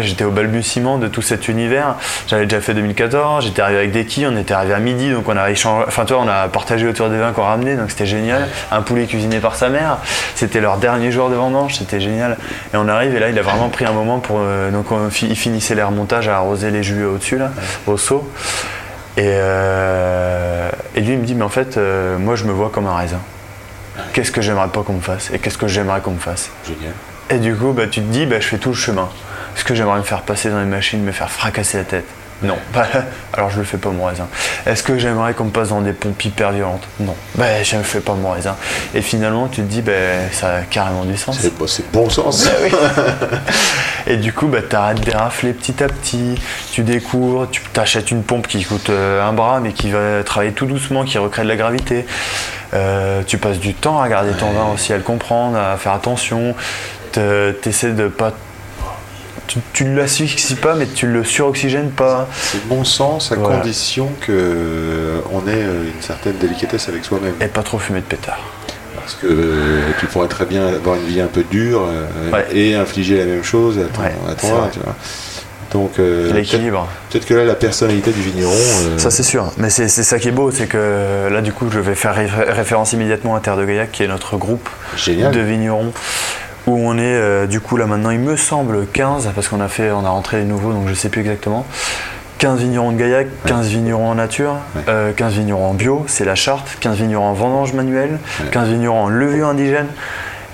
j'étais au balbutiement de tout cet univers. J'avais déjà fait 2014 j'étais arrivé avec des on était arrivé à midi donc on a échangé enfin toi on a partagé autour des vins qu'on ramenait donc c'était génial. Un poulet cuisiné par sa mère c'était leur dernier jour de vendange c'était génial. Et on arrive et là il a vraiment pris un moment pour donc il finissait les remontages à arroser les jus au dessus là au seau. Et, et lui il me dit mais en fait moi je me vois comme un raisin qu'est-ce que j'aimerais pas qu'on me fasse et qu'est-ce que j'aimerais qu'on me fasse Génial. et du coup, bah, tu te dis, bah, je fais tout le chemin. Est-ce que j'aimerais me faire passer dans les machines, me faire fracasser la tête Non. Bah, alors je le fais pas mon raisin. Est-ce que j'aimerais qu'on me passe dans des pompes hyper violentes? Non. Bah, je ne fais pas mon raisin. Et finalement, tu te dis, bah, ça a carrément du sens. C'est bon, c'est bon sens. [LAUGHS] Et du coup, bah, tu arrêtes de rafler petit à petit, tu découvres, tu t'achètes une pompe qui coûte euh, un bras mais qui va travailler tout doucement, qui recrée de la gravité. Euh, tu passes du temps à regarder ton vin aussi, à le comprendre, à faire attention. Tu essaies de pas. Tu, tu ne l'asphyxies pas, mais tu le suroxygènes pas. C'est bon sens à Voilà. condition que euh, ait une certaine délicatesse avec soi-même. Et pas trop fumer de pétard. Parce que euh, tu pourrais très bien avoir une vie un peu dure euh, Ouais. et infliger la même chose à ton, Ouais, à ton c'est vin, vrai. tu vois. Donc euh, L'équilibre. peut-être que là la personnalité du vigneron. euh, Ça c'est sûr, mais c'est c'est ça qui est beau, c'est que là du coup je vais faire ré- référence immédiatement à Terre de Gaillac qui est notre groupe Génial. de vignerons où on est euh, du coup là maintenant il me semble 15 parce qu'on a fait on a rentré les nouveaux donc je sais plus exactement 15 vignerons de Gaillac, 15 vignerons en nature, Ouais. euh, 15 vignerons en bio, c'est la charte, 15 vignerons en vendange manuelle, 15 vignerons en levure indigène.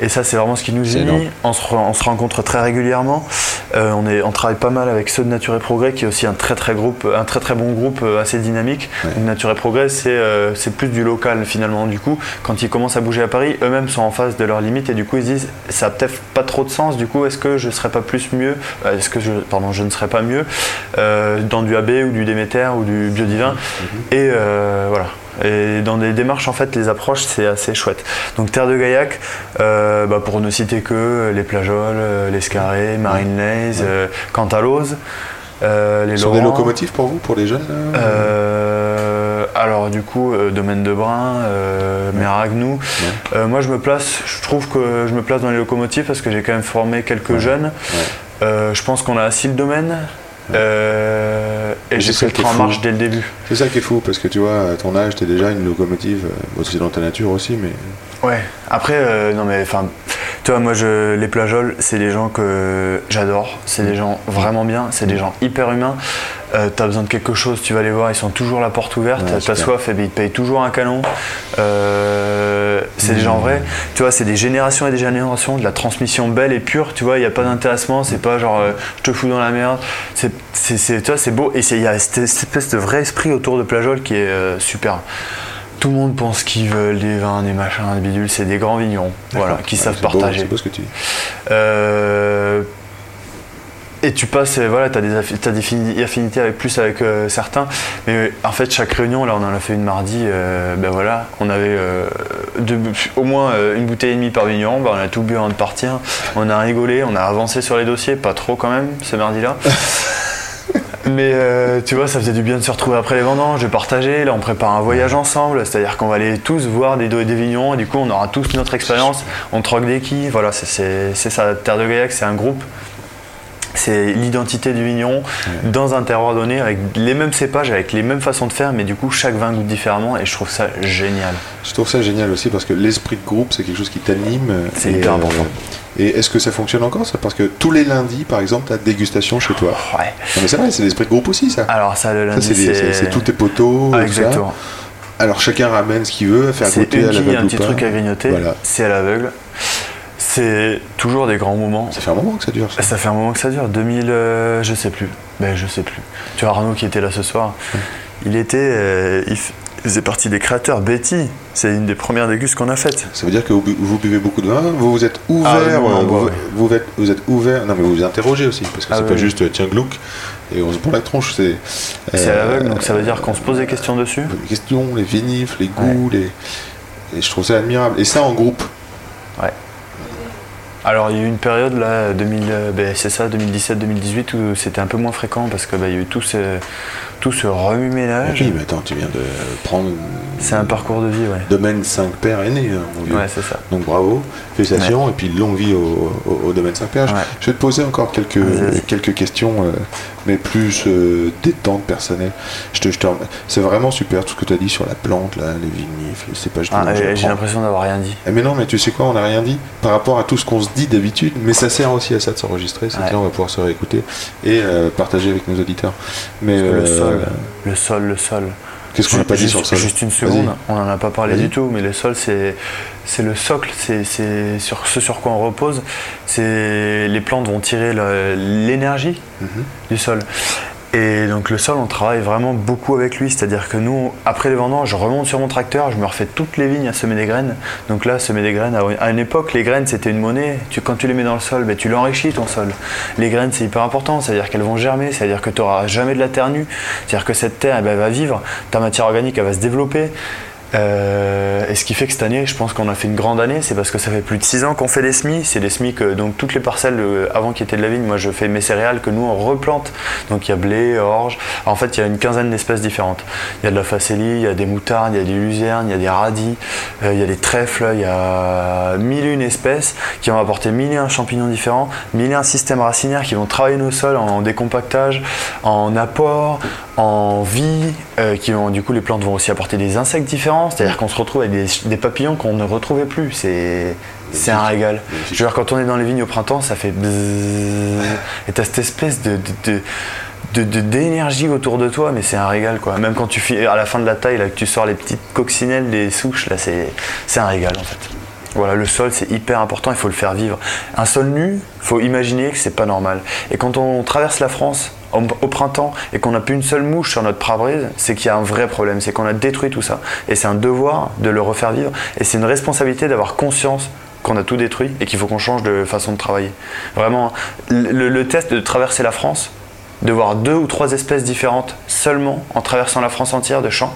Et ça, c'est vraiment ce qui nous unit. On se, re- on se rencontre très régulièrement. Euh, on, est, on travaille pas mal avec ceux de Nature et Progrès, qui est aussi un très très groupe, un très très bon groupe euh, assez dynamique. Ouais. Donc Nature et Progrès, c'est euh, c'est plus du local finalement. Du coup, quand ils commencent à bouger à Paris, eux-mêmes sont en face de leurs limites et du coup ils se disent ça a peut-être pas trop de sens. Du coup, est-ce que je serais pas plus mieux Est-ce que je, pardon, je ne serais pas mieux euh, dans du AB ou du Déméter ou du Biodivin? Et euh, voilà. Et dans des démarches, en fait, les approches, c'est assez chouette. Donc, Terre de Gaillac, euh, bah, pour ne citer que les Plageoles, euh, les Scarrés, Marine Lays, euh, Cantalose, euh, les Ce sont des locomotives pour vous, pour les jeunes Euh, alors du coup, euh, domaine de Brun, euh, Méragnou. Euh, moi je me place, je trouve que je me place dans les locomotives parce que j'ai quand même formé quelques jeunes. Euh, je pense qu'on a assis le domaine. Euh, et j'ai ça le train en marche dès le début. C'est ça qui est fou, parce que tu vois, à ton âge, t'es déjà une locomotive, euh, aussi dans ta nature aussi, mais Ouais. Après, euh, non mais enfin, tu vois, moi je, les plageoles, c'est des gens que j'adore. C'est des gens vraiment bien. C'est des gens hyper humains. Euh, T'as besoin de quelque chose, tu vas les voir. Ils sont toujours la porte ouverte. Ouais, T'as soif, et ben, ils te payent toujours un canon. Euh, c'est des gens vrais. Tu vois, c'est des générations et des générations de la transmission belle et pure. Tu vois, il n'y a pas d'intéressement. C'est pas genre euh, je te fous dans la merde. C'est, c'est, c'est- tu vois, c'est beau. Et il y a cette, cette espèce de vrai esprit autour de plageoles qui est super. Tout le monde pense qu'ils veulent des vins, des machins, des bidules. C'est des grands vignerons, voilà, qui Ouais, savent partager. C'est beau ce que tu dis. Euh, et tu passes, euh, voilà, tu as des, affinités avec plus avec euh, certains. Mais euh, en fait, chaque réunion, là, on en a fait une mardi, euh, ben voilà, on avait euh, deux au moins une bouteille et demie par vigneron. Ben, on a tout bu avant de partir. On a rigolé, on a avancé sur les dossiers, pas trop quand même, ce mardi-là. [LAUGHS] Mais euh, tu vois, ça faisait du bien de se retrouver après les vendanges, de partager. Là, on prépare un voyage ensemble, c'est-à-dire qu'on va aller tous voir des dos et des vignons, et du coup, on aura tous notre expérience. On troque des quilles, voilà, c'est- ça. Terre de Gaillac, c'est un groupe. C'est l'identité du vigneron dans un terroir donné, avec les mêmes cépages, avec les mêmes façons de faire, mais du coup, chaque vin goûte différemment, et je trouve ça génial. Je trouve ça génial aussi parce que l'esprit de groupe, c'est quelque chose qui t'anime. euh, C'est hyper important. Et est-ce que ça fonctionne encore ça? Parce que tous les lundis, par exemple, t'as dégustation chez toi. Ouais. Non mais c'est vrai, c'est l'esprit de groupe aussi ça. Alors, ça, le lundi, c'est c'est c'est tous tes poteaux. Ah, ça. exactement. Alors chacun ramène ce qu'il veut, faire C'est goûter à la quille, un petit truc à grignoter, Voilà. c'est à l'aveugle. C'est toujours des grands moments. Ça fait un moment que ça dure. Ça. Ça fait un moment que ça dure. 2000, euh, je sais plus. Ben, je sais plus. Tu vois, Arnaud qui était là ce soir, il était. euh, il faisait partie des créateurs. Betty, c'est une des premières dégustes qu'on a faites. Ça veut dire que vous, bu- vous buvez beaucoup de vin, vous vous êtes ouvert, Ah, on euh, vous, ouais. vous êtes, vous êtes ouvert, non mais vous vous interrogez aussi, parce que Ah, c'est oui, pas juste euh, tiens glouc et on se prend la tronche, c'est l'aveugle, donc ça veut dire qu'on se pose des questions dessus? les questions, les vinifs, les goûts, les et je trouve ça admirable. Et ça en groupe? Alors il y a eu une période là, 2000, euh, ben, c'est ça, 2017-2018 où c'était un peu moins fréquent parce que ben, il y a eu tout ce, tout ce remue-ménage. Oui, mais attends, tu viens de prendre C'est un parcours de vie, ouais. domaine 5 pères aîné, hein, mon vieux. Ouais, c'est ça. Donc bravo, félicitations, et puis longue vie au, au- au domaine 5 pères. Je- Ouais. Je vais te poser encore quelques, quelques questions, euh, mais plus euh, détente personnelle. Je te, je te C'est vraiment super tout ce que tu as dit sur la plante, là, les vinifs, les cépages Ah, J'ai l'impression d'avoir rien dit. Eh, Mais non, mais tu sais quoi, on n'a rien dit par rapport à tout ce qu'on se dit d'habitude, mais ça sert aussi à ça de s'enregistrer, c'est Ouais. là on va pouvoir se réécouter et euh, partager avec nos auditeurs. Mais Parce que le euh, sol, le sol, le sol. Qu'est-ce qu'on n'a pas dit Juste- sur le sol Juste une seconde, on n'en a pas parlé du tout, mais le sol, c'est le socle, c'est sur ce sur quoi on repose. Les plantes vont tirer l'énergie Mhm. du sol. Et donc le sol, on travaille vraiment beaucoup avec lui. C'est-à-dire que nous, après les vendanges, je remonte sur mon tracteur, je me refais toutes les vignes à semer des graines. Donc là, semer des graines, à une époque, les graines, c'était une monnaie. Tu, quand tu les mets dans le sol, ben, tu l'enrichis ton sol. Les graines, c'est hyper important. C'est-à-dire qu'elles vont germer, c'est-à-dire que tu n'auras jamais de la terre nue. C'est-à-dire que cette terre, eh ben, elle va vivre, ta matière organique, elle va se développer. Euh, et ce qui fait que cette année, je pense qu'on a fait une grande année, c'est parce que ça fait plus de 6 ans qu'on fait des semis. C'est des semis que donc toutes les parcelles euh, avant qui étaient de la vigne, moi je fais mes céréales que nous on replante. Donc il y a blé, orge. En fait, il y a une quinzaine d'espèces différentes. Il y a de la facélie, il y a des moutardes, il y a des luzernes, il y a des radis, euh, il y a des trèfles, il y a mille et une espèces qui vont apporter mille et un champignons différents, mille et un systèmes racinaires qui vont travailler nos sols en décompactage, en apport, en vie, euh, qui vont du coup les plantes vont aussi apporter des insectes différents, c'est-à-dire qu'on se retrouve avec des, des papillons qu'on ne retrouvait plus. C'est c'est un régal. Je veux dire, quand on est dans les vignes au printemps, ça fait bzzz, et t'as cette espèce de, de- de- d'énergie autour de toi, mais c'est un régal quoi. Même quand tu fais à la fin de la taille, là, que tu sors les petites coccinelles des souches, là, c'est, c'est un régal en fait. Voilà, le sol c'est hyper important, il faut le faire vivre. Un sol nu, faut imaginer que c'est pas normal. Et quand on traverse la France au, printemps et qu'on n'a plus une seule mouche sur notre pare-brise, c'est qu'il y a un vrai problème, c'est qu'on a détruit tout ça. Et c'est un devoir de le refaire vivre. Et c'est une responsabilité d'avoir conscience qu'on a tout détruit et qu'il faut qu'on change de façon de travailler. Vraiment, le, le test de traverser la France, de voir deux ou trois espèces différentes seulement en traversant la France entière de champs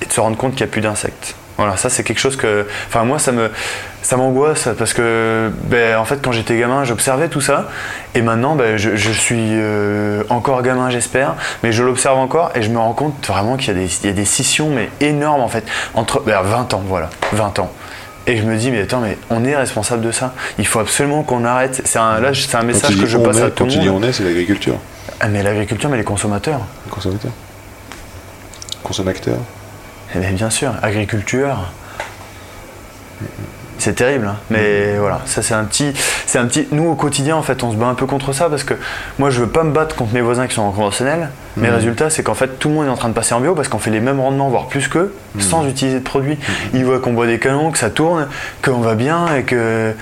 et de se rendre compte qu'il n'y a plus d'insectes. Voilà, ça c'est quelque chose que, enfin moi ça me, ça m'angoisse parce que, ben, en fait quand j'étais gamin j'observais tout ça et maintenant ben, je, je suis euh, encore gamin j'espère, mais je l'observe encore et je me rends compte vraiment qu'il y, a des- il y a des scissions mais énormes en fait entre ben, 20 ans voilà, 20 ans. Et je me dis, mais attends, mais on est responsable de ça. Il faut absolument qu'on arrête. C'est un, là, c'est un Quand message que je passe est, à tout quand le tu dis monde. on est, c'est l'agriculture, Ah, mais l'agriculture, mais les consommateurs. le consommateur, consommateur. Eh bien, bien sûr, agriculture. C'est terrible, hein. mais voilà, ça c'est un petit, c'est un petit. Nous au quotidien en fait, on se bat un peu contre ça parce que moi je veux pas me battre contre mes voisins qui sont en conventionnel. Mais le résultat c'est qu'en fait tout le monde est en train de passer en bio parce qu'on fait les mêmes rendements voire plus qu'eux sans utiliser de produits. Ils voient qu'on boit des canons, que ça tourne, qu'on va bien et que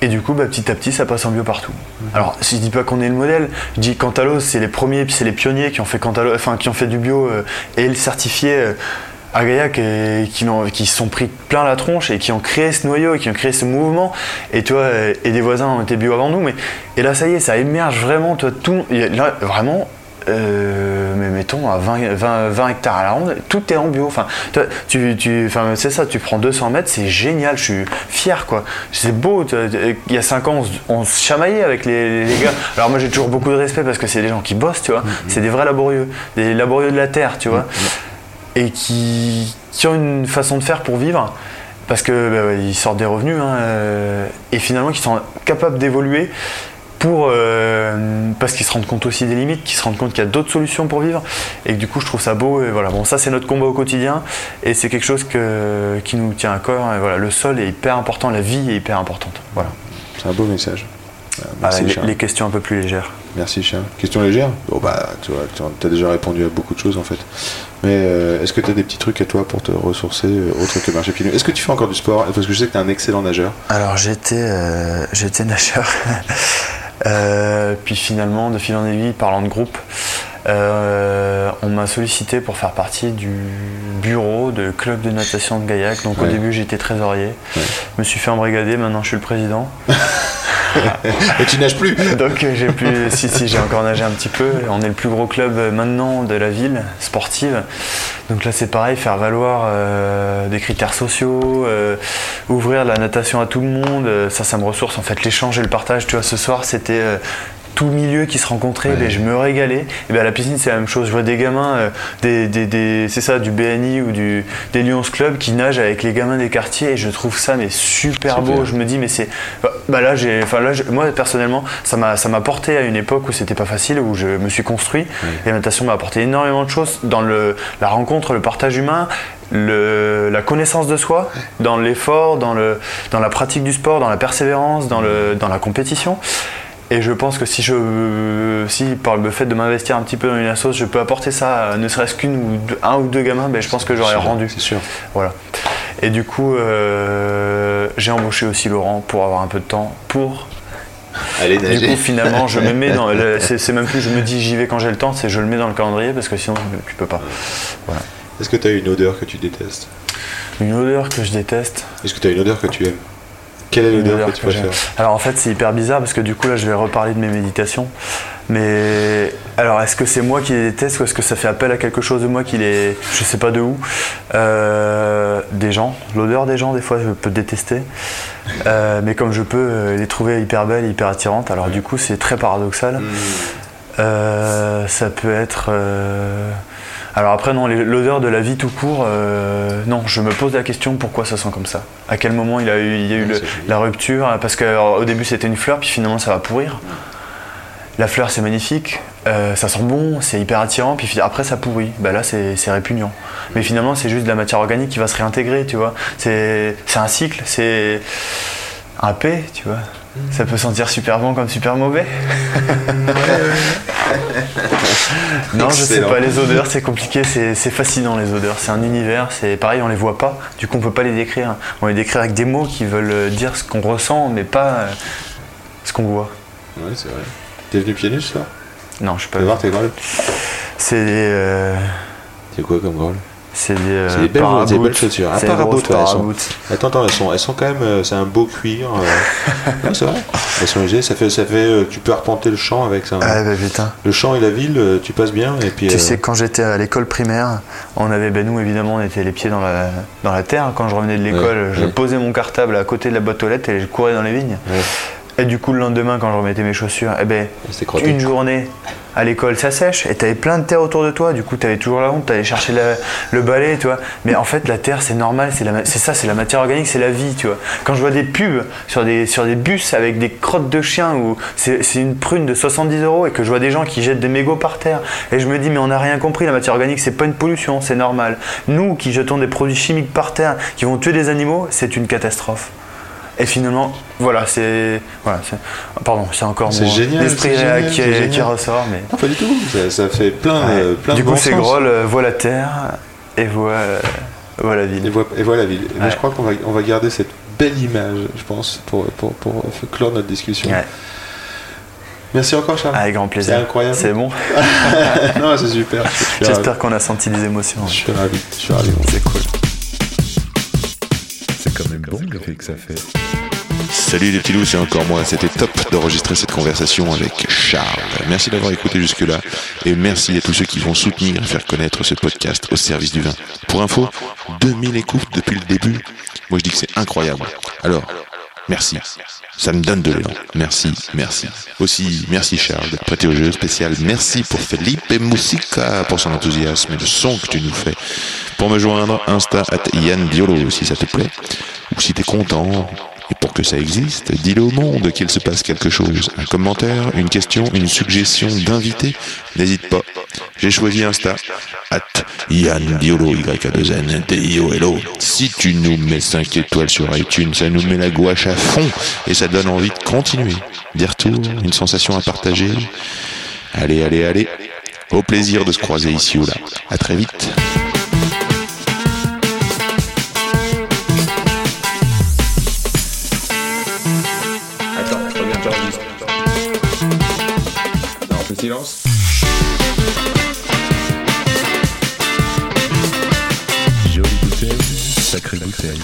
et du coup, bah, petit à petit, ça passe en bio partout. Alors, si je dis pas qu'on est le modèle, je dis Cantalos, c'est les premiers, puis c'est les pionniers qui ont fait Cantalos, enfin qui ont fait du bio euh, et le certifié euh, à Gaillac et qui, qui se sont pris plein la tronche et qui ont créé ce noyau et qui ont créé ce mouvement. Et toi, euh, et des voisins ont été bio avant nous, mais et là, ça y est, ça émerge vraiment. Toi, tout, là, vraiment. euh, mais mettons à 20, 20, 20 hectares à la ronde, tout est en bio. Enfin, tu, tu, enfin, c'est ça, tu prends 200 mètres, c'est génial, je suis fier quoi. C'est beau. tu- Il y a 5 ans, on, se- chamaillait avec les, les gars. Alors moi j'ai toujours beaucoup de respect parce que c'est des gens qui bossent, tu vois. C'est des vrais laborieux, des laborieux de la terre, tu vois. Et qui, ont une façon de faire pour vivre. Parce que bah sortent des revenus hein, euh, et finalement qui sont capables d'évoluer pour euh, parce qu'ils se rendent compte aussi des limites, qu'ils se rendent compte qu'il y a d'autres solutions pour vivre et que du coup je trouve ça beau et voilà bon ça c'est notre combat au quotidien et c'est quelque chose que, qui nous tient à cœur et voilà le sol est hyper important, la vie est hyper importante voilà C'est un beau message. Ah, Merci, les, questions un peu plus légères. Merci Charles. Question légère Bon bah tu vois, tu as déjà répondu à beaucoup de choses en fait. Mais euh, est-ce que tu as des petits trucs à toi pour te ressourcer euh, autre que marcher pieds nus Est-ce que tu fais encore du sport? Parce que je sais que tu es un excellent nageur. Alors j'étais euh, nageur. [LAUGHS] Puis finalement, de fil en aiguille, parlant de groupe, euh, on m'a sollicité pour faire partie du bureau de club de natation de Gaillac. Donc au début j'étais trésorier. Ouais. Je me suis fait embrigader, maintenant je suis le président. [LAUGHS] Et tu nages plus [LAUGHS] Donc euh, j'ai pu, si si j'ai encore nagé un petit peu. On est le plus gros club euh, maintenant de la ville sportive. Donc là c'est pareil, faire valoir euh, des critères sociaux, euh, ouvrir la natation à tout le monde, ça ça me ressource en fait l'échange et le partage. Tu vois ce soir c'était tout milieu qui se rencontrait, ben, je me régalais. Et ben, à la piscine, c'est la même chose. Je vois des gamins, euh, des, des- des- c'est ça, du BNI ou du, des Lions Club qui nagent avec les gamins des quartiers et je trouve ça mais super, beau. Je me dis, mais c'est. Bah, bah là, j'ai, enfin, là, je- moi personnellement, ça m'a, ça m'a porté à une époque où c'était pas facile, où je me suis construit. Et la natation m'a apporté énormément de choses dans le, la rencontre, le partage humain. Le, la connaissance de soi, dans l'effort, dans, le, dans la pratique du sport, dans la persévérance, dans, le, dans la compétition. Et je pense que si je, si par le fait de m'investir un petit peu dans une assoce, je peux apporter ça, ne serait-ce qu'une ou deux- un ou deux gamins, ben je pense que j'aurais rendu. C'est sûr. Voilà. Et du coup, euh, j'ai embauché aussi Laurent pour avoir un peu de temps pour. Allez, Du coup, finalement, je me mets dans. [LAUGHS] C'est même plus je me dis j'y vais quand j'ai le temps, c'est je le mets dans le calendrier parce que sinon tu peux pas. Est-ce que tu as une odeur que tu détestes? Une odeur que je déteste. Est-ce que tu as une odeur que tu aimes? Est que tu Alors en fait c'est hyper bizarre parce que du coup là je vais reparler de mes méditations. Mais alors est-ce que c'est moi qui les déteste ou est-ce que ça fait appel à quelque chose de moi qui les... Je sais pas de où? Euh, des gens. L'odeur des gens des fois je peux détester. Euh, mais comme je peux euh, les trouver hyper belles, hyper attirantes, alors du coup c'est très paradoxal. Euh, ça peut être... euh, Alors après, non, l'odeur de la vie tout court, euh, non, je me pose la question pourquoi ça sent comme ça. À quel moment il, a eu, il y a eu le- la rupture Parce qu'au début c'était une fleur, puis finalement ça va pourrir. La fleur c'est magnifique, euh, ça sent bon, c'est hyper attirant, puis après ça pourrit. Bah là c'est répugnant. Mais finalement c'est juste de la matière organique qui va se réintégrer, tu vois. C'est c'est un cycle, c'est un P, tu vois. Ça peut sentir super bon comme super mauvais. non, je sais pas, les odeurs c'est compliqué, c'est fascinant les odeurs, c'est un univers, c'est pareil, on les voit pas, du coup on peut pas les décrire. On les décrit avec des mots qui veulent euh, dire ce qu'on ressent, mais pas euh, ce qu'on voit. Ouais, c'est vrai. T'es venu pieds nus ce soir? Non, je suis pas Fais voir tes grolles? C'est euh, C'est quoi comme grolles c'est des. euh, C'est des belles- des belles chaussures. Ouais, sont- paraboutes. Attends, attends, elles sont, elles sont quand même, euh, c'est un beau cuir. euh. [LAUGHS] C'est vrai. Elles sont légères, ça fait, ça fait, tu peux arpenter le champ avec ça. Ah bah putain. Le champ et la ville, tu passes bien et puis. Tu euh, sais, quand j'étais à l'école primaire, on avait, ben nous évidemment, on était les pieds dans la, dans la terre. Quand je revenais de l'école, Ouais, je ouais. posais mon cartable à côté de la boîte aux lettres et je courais dans les vignes. Et du coup, le lendemain, quand je remettais mes chaussures, eh ben, une journée à l'école, ça sèche et t'avais plein de terre autour de toi. Du coup, t'avais toujours la honte, t'allais chercher la- le balai, tu vois. Mais en fait, la terre, c'est normal, c'est ça, c'est la matière organique, c'est la vie, tu vois. Quand je vois des pubs sur des, sur des bus avec des crottes de chiens où c'est c'est une prune de 70 euros et que je vois des gens qui jettent des mégots par terre et je me dis, mais on n'a rien compris, la matière organique, c'est pas une pollution, c'est normal. Nous qui jetons des produits chimiques par terre qui vont tuer des animaux, c'est une catastrophe. Et finalement, voilà, c'est. Voilà, pardon, c'est encore mon génial, esprit génial, qui, ressort. Mais... Non, pas du tout. Ça, ça fait plein, de, plein du de coup, c'est. Groll euh, voit la terre et voit, euh, voit la Et, ville. et voilà la ville. Ouais. je crois qu'on va, on va garder cette belle image, je pense, pour, pour, pour clore notre discussion. Ouais, Merci encore, Charles. avec grand plaisir. C'est incroyable. C'est bon. [LAUGHS] non, c'est super. [LAUGHS] J'espère qu'on a senti des émotions. Je suis ravi. Je suis ravi. C'est cool. Salut les petits loups, c'est encore moi. C'était top d'enregistrer cette conversation avec Charles. Merci d'avoir écouté jusque-là et merci à tous ceux qui vont soutenir et faire connaître ce podcast au service du vin. Pour info, 2000 écoutes depuis le début. Moi je dis que c'est incroyable. Alors, merci. Ça me donne de l'élan. Merci, merci. Aussi, merci Charles d'être prêté au jeu spécial. Merci pour Felipe Musica pour son enthousiasme et le son que tu nous fais. Pour me joindre, Insta at Yann Diolo si ça te plaît. Ou si t'es content, et pour que ça existe, dis-le au monde qu'il se passe quelque chose. Un commentaire, une question, une suggestion d'invité, n'hésite pas. J'ai choisi Insta, at Yann Diolo, y a 2 n t i Si tu nous mets 5 étoiles sur iTunes, ça nous met la gouache à fond et ça donne envie de continuer. Des retours, une sensation à partager. Allez, allez, allez. Au plaisir de se croiser ici ou là. À très vite. Silence. Jolie bouteille, sacrée bouteille.